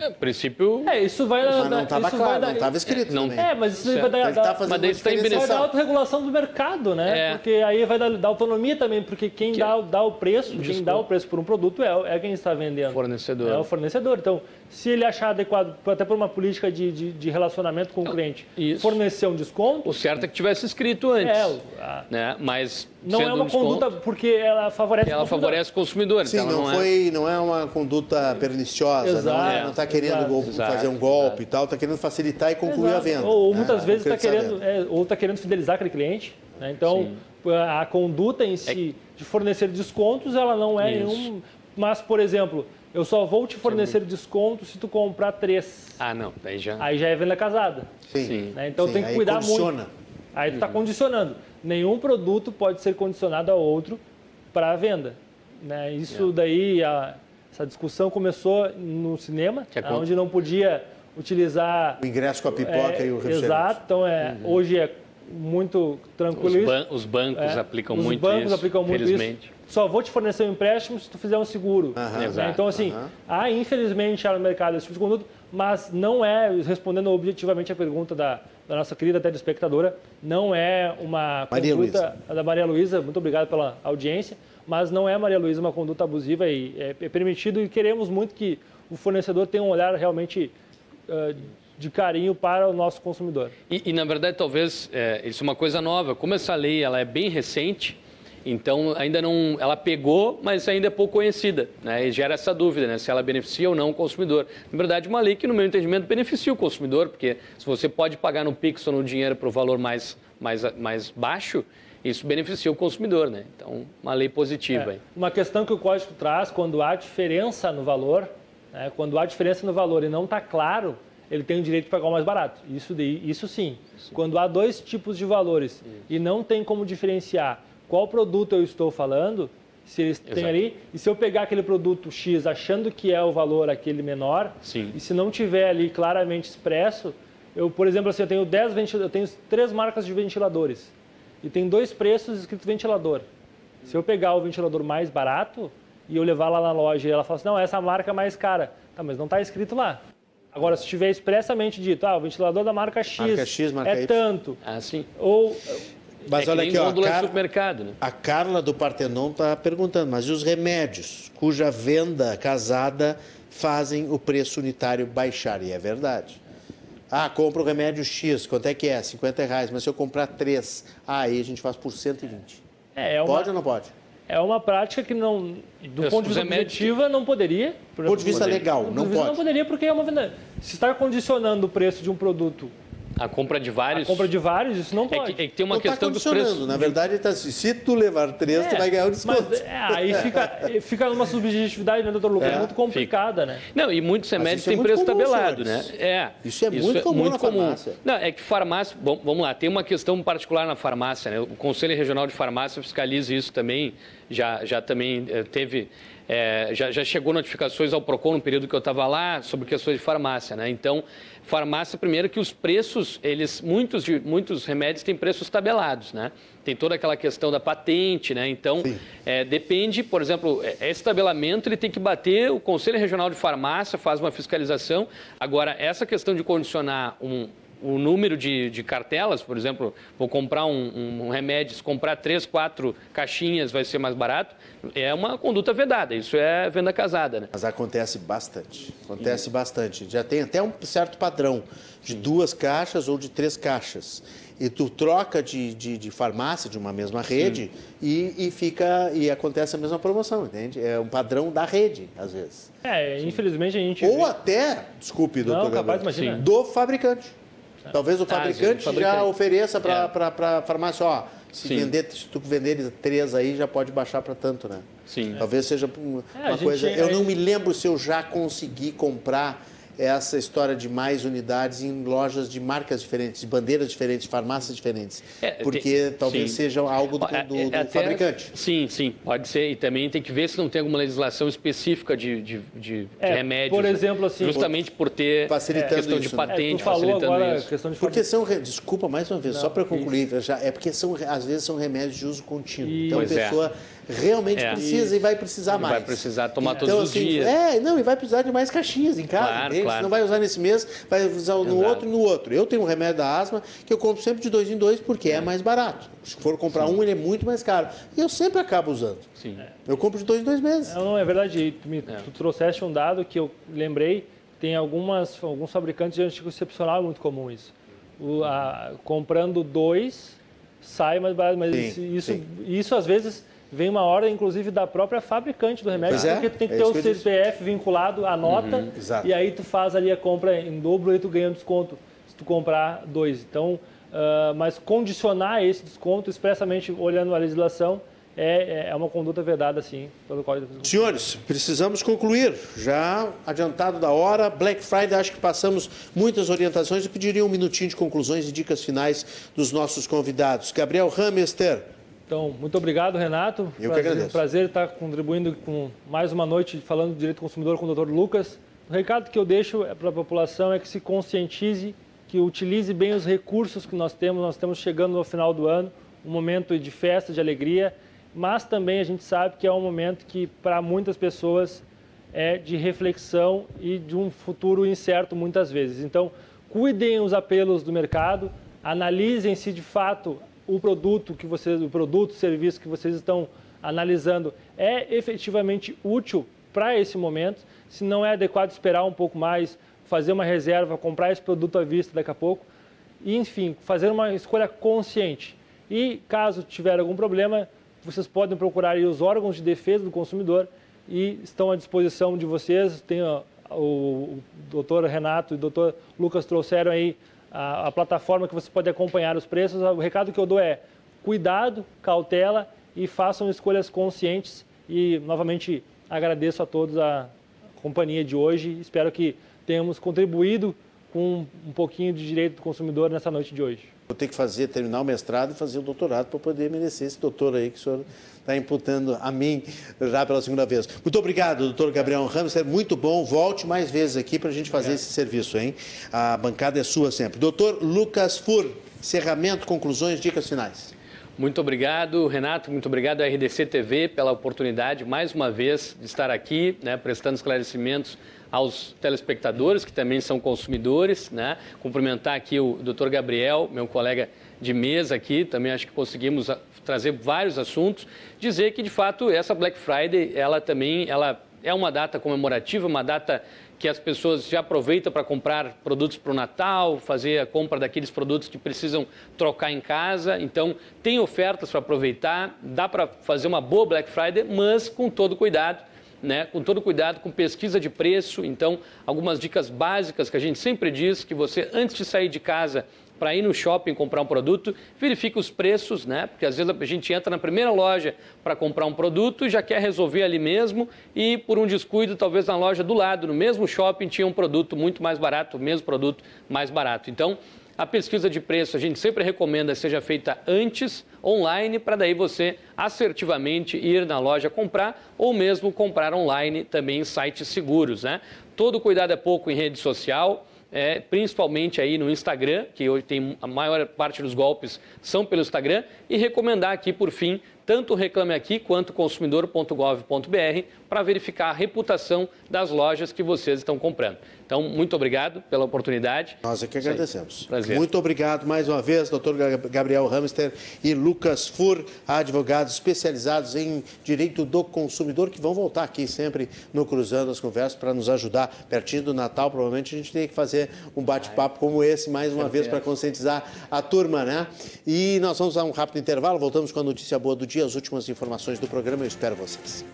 É, princípio. É, isso vai. Mas não estava claro, dar... não estava escrito. Não, é, mas isso certo. vai dar. Tá mas daí está em Vai dar autorregulação do mercado, né? É. Porque aí vai dar, dar, autonomia também, porque quem que... dá, dá o preço, Desculpa. quem dá o preço por um produto é, é quem está vendendo. Fornecedor. É o fornecedor. Então, se ele achar adequado, até por uma política de, de, de relacionamento com o cliente, isso. fornecer um desconto. O certo é que tivesse escrito antes. É, a... né? Mas não é uma um conduta porque ela favorece ela o consumidor. favorece o consumidor. Sim, não, não, é foi, é... não é uma conduta perniciosa, exato, não está é, querendo exato, fazer um golpe exato. e tal, está querendo facilitar e concluir a venda. Ou, muitas vezes está querendo, é, ou tá querendo fidelizar aquele cliente. Né? Então, Sim. a conduta em si de fornecer descontos, ela não é Isso. nenhum. Mas, por exemplo, eu só vou te fornecer Sim. desconto se tu comprar três. Ah, não. Aí já, aí já é venda casada. Sim. Né? Então Sim. tem que cuidar condiciona. muito. Aí tu está uhum. condicionando. Nenhum produto pode ser condicionado a outro para a venda. Né? Isso daí, a, essa discussão começou no cinema, é onde não podia utilizar... O ingresso com a pipoca é, e o refrigerante. Exato. Então, é, uhum. hoje é muito tranquilo os, ban os bancos é, aplicam os muito bancos aplicam muito felizmente. isso. Só vou te fornecer um empréstimo se tu fizer um seguro. Uhum. Então, assim, uhum. há infelizmente no mercado esse tipo de conduta, mas não é, respondendo objetivamente a pergunta da, da nossa querida telespectadora, não é uma Maria conduta Luiza. da Maria Luísa, muito obrigado pela audiência, mas não é, Maria Luísa, uma conduta abusiva e é, é permitido e queremos muito que o fornecedor tenha um olhar realmente uh, de carinho para o nosso consumidor. E, e na verdade, talvez, é, isso é uma coisa nova. Como essa lei ela é bem recente, Então, ainda não, ela pegou, mas ainda é pouco conhecida, né? E gera essa dúvida, né? Se ela beneficia ou não o consumidor. Na verdade, uma lei que, no meu entendimento, beneficia o consumidor, porque se você pode pagar no Pix ou no dinheiro para o valor mais, mais, mais baixo, isso beneficia o consumidor, né? Então, uma lei positiva. É, uma questão que o código traz, quando há diferença no valor, né? quando há diferença no valor e não está claro, ele tem o direito de pagar o mais barato. Isso, de, isso sim. sim. Quando há dois tipos de valores isso. e não tem como diferenciar qual produto eu estou falando, se eles têm ali, e se eu pegar aquele produto X achando que é o valor aquele menor, sim. e se não tiver ali claramente expresso, eu, por exemplo, assim, eu tenho 10 eu tenho três marcas de ventiladores e tem dois preços escrito ventilador. Se eu pegar o ventilador mais barato e eu levar lá na loja e ela fala assim, não, essa marca é mais cara. Tá, mas não está escrito lá. Agora, se tiver expressamente dito, ah, o ventilador da marca X, marca X marca é y. tanto. Ah, sim. Ou... Mas é olha aqui, ó, a, Car... supermercado, né? a Carla do Partenon está perguntando, mas e os remédios cuja venda casada fazem o preço unitário baixar? E é verdade. Ah, compra o remédio X, quanto é que é? 50 reais, mas se eu comprar três, ah, aí a gente faz por 120. É, é uma, pode ou não pode? É uma prática que não, do ponto de vista objetiva, não poderia. Do ponto de vista legal, não pode. Não poderia porque é uma venda. Se está condicionando o preço de um produto a compra de vários. A compra de vários, isso não pode. É que, é que tem uma não tá questão tá dos preços. Na verdade, tá, se tu levar três, é, tu vai ganhar o desconto. Mas, é, aí fica, fica numa subjetividade, né, doutor Lucas? É, muito complicada, fica. né? Não, e muitos remédios têm é preço comum, tabelado, né? É. Isso é isso muito comum muito na comum. farmácia. Não, é que farmácia. Bom, vamos lá, tem uma questão particular na farmácia, né? O Conselho Regional de Farmácia fiscaliza isso também. Já, já também eh, teve é, já, já, chegou notificações ao PROCON no período que eu estava lá sobre questões de farmácia, né? Então, farmácia, primeiro que os preços, eles, muitos, muitos remédios têm preços tabelados, né? Tem toda aquela questão da patente, né? Então, é, depende, por exemplo, é, esse tabelamento ele tem que bater, o Conselho Regional de Farmácia faz uma fiscalização. Agora, essa questão de condicionar um, o número de, de, cartelas, por exemplo, vou comprar um, um, remédio, se comprar três, quatro caixinhas vai ser mais barato, é uma conduta vedada, isso é venda casada. Né? Mas acontece bastante, acontece e... bastante. Já tem até um certo padrão de duas caixas ou de três caixas. E tu troca de, de, de farmácia de uma mesma rede e, e, fica e acontece a mesma promoção, entende? É um padrão da rede, às vezes. É, infelizmente a gente. Ou vê... até, desculpe, doutor, Não, capaz, imagina. do fabricante. Talvez o fabricante, ah, já ofereça para é. a farmácia, ó, se, vender, se tu vender três aí, já pode baixar para tanto, né? Sim. Talvez seja uma, é, coisa... Gente, eu não me lembro se eu já consegui comprar essa história de mais unidades em lojas de marcas diferentes, de bandeiras diferentes, farmácias diferentes. É, porque tem, talvez sim. seja algo do, do, do Até, fabricante. Sim, sim, pode ser. E também tem que ver se não tem alguma legislação específica de, de, de, é, de remédios. Por exemplo, assim. Justamente por ter facilitando questão isso, de né? patente, é, tu falou facilitando agora isso. Questão de porque são. Desculpa mais uma vez, não, só para concluir, já, é porque são, às vezes são remédios de uso contínuo. Então a é. Realmente é. precisa e vai precisar mais. Vai precisar tomar então, todos assim, os dias. É, não, e vai precisar de mais caixinhas em casa. Claro, claro. Não vai usar nesse mês, vai usar no Exato. outro e no outro. Eu tenho um remédio da asma que eu compro sempre de dois em dois porque é, é mais barato. Se for comprar Sim. um, ele é muito mais caro. E eu sempre acabo usando. Sim. Eu compro de dois em dois meses. Não, não é verdade. Tu, me, é. tu trouxeste um dado que eu lembrei. Tem algumas, alguns fabricantes de anticoncepcional é muito comum isso. O, a, comprando dois, sai mais barato. Mas sim, isso, isso, isso, às vezes vem uma ordem, inclusive, da própria fabricante do remédio, é, porque tu tem que é ter o CPF vinculado à nota, uhum, e aí tu faz ali a compra em dobro e tu ganha um desconto se tu comprar dois. Então, uh, mas condicionar esse desconto expressamente olhando a legislação é, é uma conduta vedada, sim, pelo Código de Senhores, precisamos concluir. Já adiantado da hora, Black Friday, acho que passamos muitas orientações. Eu pediria um minutinho de conclusões e dicas finais dos nossos convidados. Gabriel Hamester, então, muito obrigado, Renato. Eu prazer, que agradeço. Prazer estar contribuindo com mais uma noite falando de direito do consumidor com o Dr. Lucas. O recado que eu deixo para a população é que se conscientize, que utilize bem os recursos que nós temos. Nós estamos chegando no final do ano, um momento de festa, de alegria, mas também a gente sabe que é um momento que para muitas pessoas é de reflexão e de um futuro incerto muitas vezes. Então, cuidem os apelos do mercado, analisem se de fato o produto que vocês, o produto, serviço que vocês estão analisando é efetivamente útil para esse momento, se não é adequado esperar um pouco mais, fazer uma reserva, comprar esse produto à vista daqui a pouco, e, enfim, fazer uma escolha consciente. E caso tiver algum problema, vocês podem procurar os órgãos de defesa do consumidor e estão à disposição de vocês. Tem o, o doutor Renato e o doutor Lucas trouxeram aí a, a, plataforma que você pode acompanhar os preços. O recado que eu dou é cuidado, cautela e façam escolhas conscientes. E, novamente, agradeço a todos a companhia de hoje. Espero que tenhamos contribuído com um pouquinho de direito do consumidor nessa noite de hoje. Vou ter que fazer, terminar o mestrado e fazer o doutorado para poder merecer esse doutor aí que o senhor está imputando a mim já pela segunda vez. Muito obrigado, doutor Gabriel Ramos, é muito bom. Volte mais vezes aqui para a gente fazer esse serviço, hein? A bancada é sua sempre. Doutor Lucas Fur, encerramento, conclusões, dicas finais. Muito obrigado, Renato. Muito obrigado à RDC TV pela oportunidade, mais uma vez, de estar aqui, né, prestando esclarecimentos aos telespectadores, que também são consumidores. Né? Cumprimentar aqui o doutor Gabriel, meu colega de mesa aqui, também acho que conseguimos trazer vários assuntos. Dizer que, de fato, essa Black Friday, ela também ela é uma data comemorativa, uma data que as pessoas já aproveitam para comprar produtos para o Natal, fazer a compra daqueles produtos que precisam trocar em casa. Então, tem ofertas para aproveitar, dá para fazer uma boa Black Friday, mas com todo cuidado né, com todo cuidado, com pesquisa de preço. Então, algumas dicas básicas que a gente sempre diz que você, antes de sair de casa para ir no shopping comprar um produto, verifique os preços, né? Porque às vezes a gente entra na primeira loja para comprar um produto e já quer resolver ali mesmo e por um descuido, talvez na loja do lado, no mesmo shopping, tinha um produto muito mais barato, o mesmo produto mais barato. Então, a pesquisa de preço a gente sempre recomenda seja feita antes, online, para daí você assertivamente ir na loja comprar ou mesmo comprar online também em sites seguros, né? Todo cuidado é pouco em rede social, é, principalmente aí no Instagram, que hoje tem a maior parte dos golpes são pelo Instagram, e recomendar aqui, por fim, tanto o Reclame Aqui quanto consumidor.gov.br para verificar a reputação das lojas que vocês estão comprando. Então, muito obrigado pela oportunidade. Nós é que agradecemos. Prazer. Muito obrigado mais uma vez, doutor Gabriel Hamster e Lucas Fur, advogados especializados em direito do consumidor, que vão voltar aqui sempre no Cruzando as Conversas para nos ajudar. Pertinho do Natal, provavelmente a gente tem que fazer um bate-papo como esse mais uma vez para conscientizar a turma, né? E nós vamos dar um rápido intervalo, voltamos com a notícia boa do dia as últimas informações do programa. Eu espero vocês.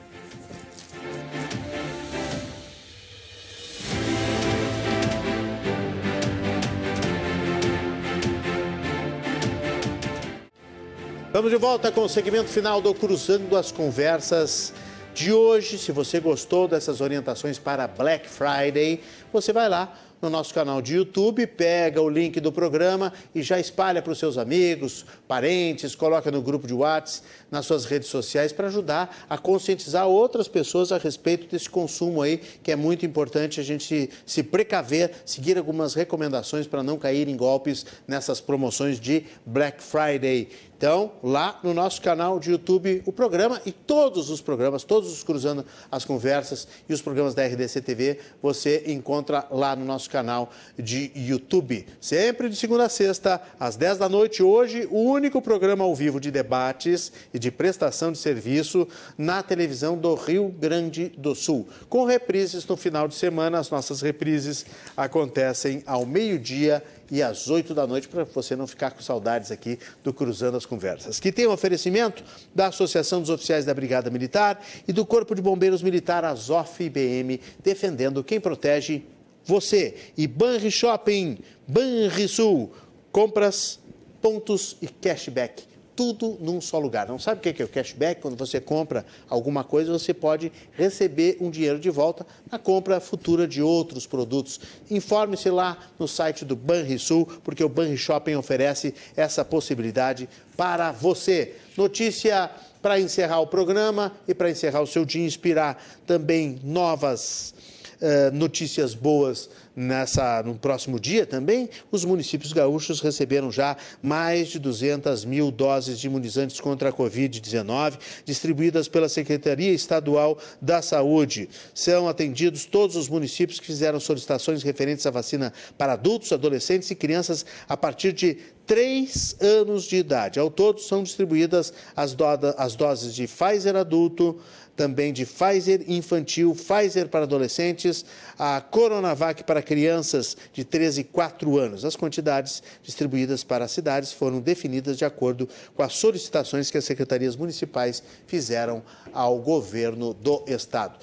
Vamos de volta com o segmento final do Cruzando as Conversas de hoje. Se você gostou dessas orientações para Black Friday, você vai lá no nosso canal de YouTube, pega o link do programa e já espalha para os seus amigos, parentes, coloca no grupo de WhatsApp, nas suas redes sociais para ajudar a conscientizar outras pessoas a respeito desse consumo aí, que é muito importante a gente se precaver, seguir algumas recomendações para não cair em golpes nessas promoções de Black Friday. Então, lá no nosso canal de YouTube, o programa e todos os programas, todos os Cruzando as Conversas e os programas da RDC TV, você encontra lá no nosso canal de YouTube. Sempre de segunda a sexta, às 10 da noite. Hoje, o único programa ao vivo de debates e de prestação de serviço na televisão do Rio Grande do Sul. Com reprises no final de semana, as nossas reprises acontecem ao meio-dia e às 8 da noite, para você não ficar com saudades aqui do Cruzando as Conversas. Que tem um oferecimento da Associação dos Oficiais da Brigada Militar e do Corpo de Bombeiros Militar, Azof IBM, defendendo quem protege você. E Banri Shopping, Banrisul, compras, pontos e cashback tudo num só lugar. Não sabe o que é o cashback? Quando você compra alguma coisa, você pode receber um dinheiro de volta na compra futura de outros produtos. Informe-se lá no site do Banrisul, porque o Banri Shopping oferece essa possibilidade para você. Notícia para encerrar o programa e para encerrar o seu dia, inspirar também novas uh, notícias boas Nessa, no próximo dia também, os municípios gaúchos receberam já mais de 200 mil doses de imunizantes contra a Covid-19, distribuídas pela Secretaria Estadual da Saúde. São atendidos todos os municípios que fizeram solicitações referentes à vacina para adultos, adolescentes e crianças a partir de três anos de idade. Ao todo, são distribuídas as, do as doses de Pfizer adulto, também de Pfizer infantil, Pfizer para adolescentes, a Coronavac para crianças de 13 e 4 anos. As quantidades distribuídas para as cidades foram definidas de acordo com as solicitações que as secretarias municipais fizeram ao governo do estado.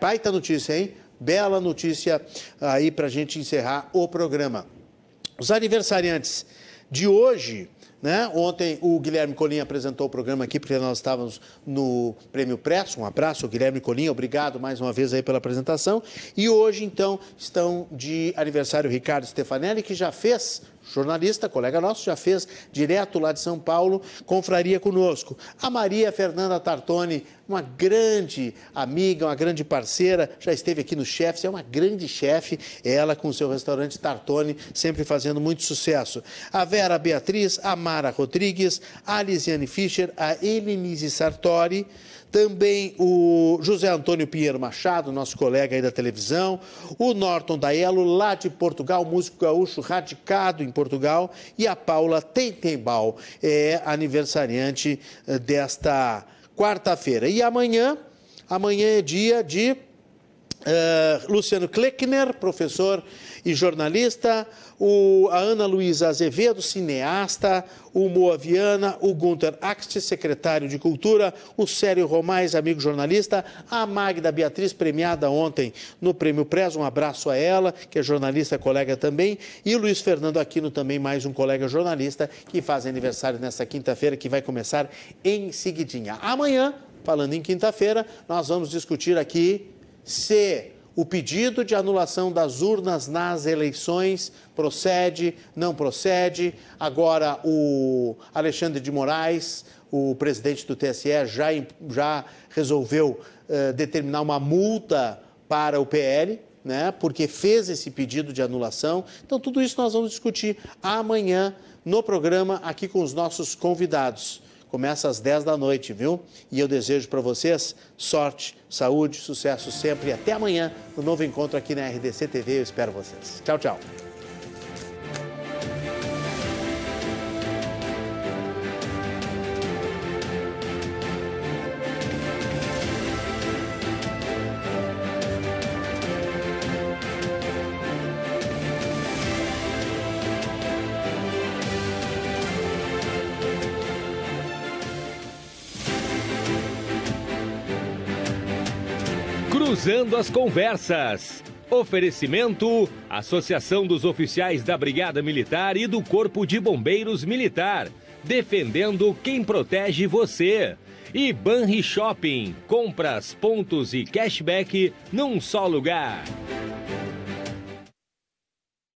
Baita notícia, hein? Bela notícia aí para a gente encerrar o programa. Os aniversariantes de hoje né? Ontem o Guilherme Colim apresentou o programa aqui, porque nós estávamos no Prêmio Press. Um abraço, Guilherme Colim, obrigado mais uma vez aí pela apresentação. E hoje, então, estão de aniversário Ricardo Stefanelli, que já fez jornalista, colega nosso, já fez direto lá de São Paulo, confraria conosco. A Maria Fernanda Tartoni, uma grande amiga, uma grande parceira, já esteve aqui no Chefs, é uma grande chefe, ela com o seu restaurante Tartoni, sempre fazendo muito sucesso. A Vera Beatriz, a Mara Rodrigues, a Lisiane Fischer, a Elenise Sartori, também o José Antônio Pinheiro Machado, nosso colega aí da televisão, o Norton Daelo, lá de Portugal, músico gaúcho radicado em Portugal, e a Paula Tentembal, é aniversariante eh, desta quarta-feira. E amanhã, amanhã é dia de Uh, Luciano Kleckner, professor e jornalista, o, a Ana Luísa Azevedo, cineasta, o Moa Viana, o Gunter Axt, secretário de Cultura, o Célio Romais, amigo jornalista, a Magda Beatriz, premiada ontem no Prêmio Press, um abraço a ela, que é jornalista, colega também, e o Luiz Fernando Aquino, também mais um colega jornalista, que faz aniversário nesta quinta-feira, que vai começar em seguidinha. Amanhã, falando em quinta-feira, nós vamos discutir aqui se o pedido de anulação das urnas nas eleições procede, não procede. Agora, o Alexandre de Moraes, o presidente do TSE, já, já resolveu uh, determinar uma multa para o PL, né, porque fez esse pedido de anulação. Então, tudo isso nós vamos discutir amanhã no programa aqui com os nossos convidados. Começa às 10 da noite, viu? E eu desejo para vocês sorte, saúde, sucesso sempre. E até amanhã, no novo encontro aqui na RDC TV. Eu espero vocês. Tchau, tchau. Cruzando as Conversas. Oferecimento: Associação dos Oficiais da Brigada Militar e do Corpo de Bombeiros Militar. Defendendo quem protege você. E Banri Shopping. Compras, pontos e cashback num só lugar.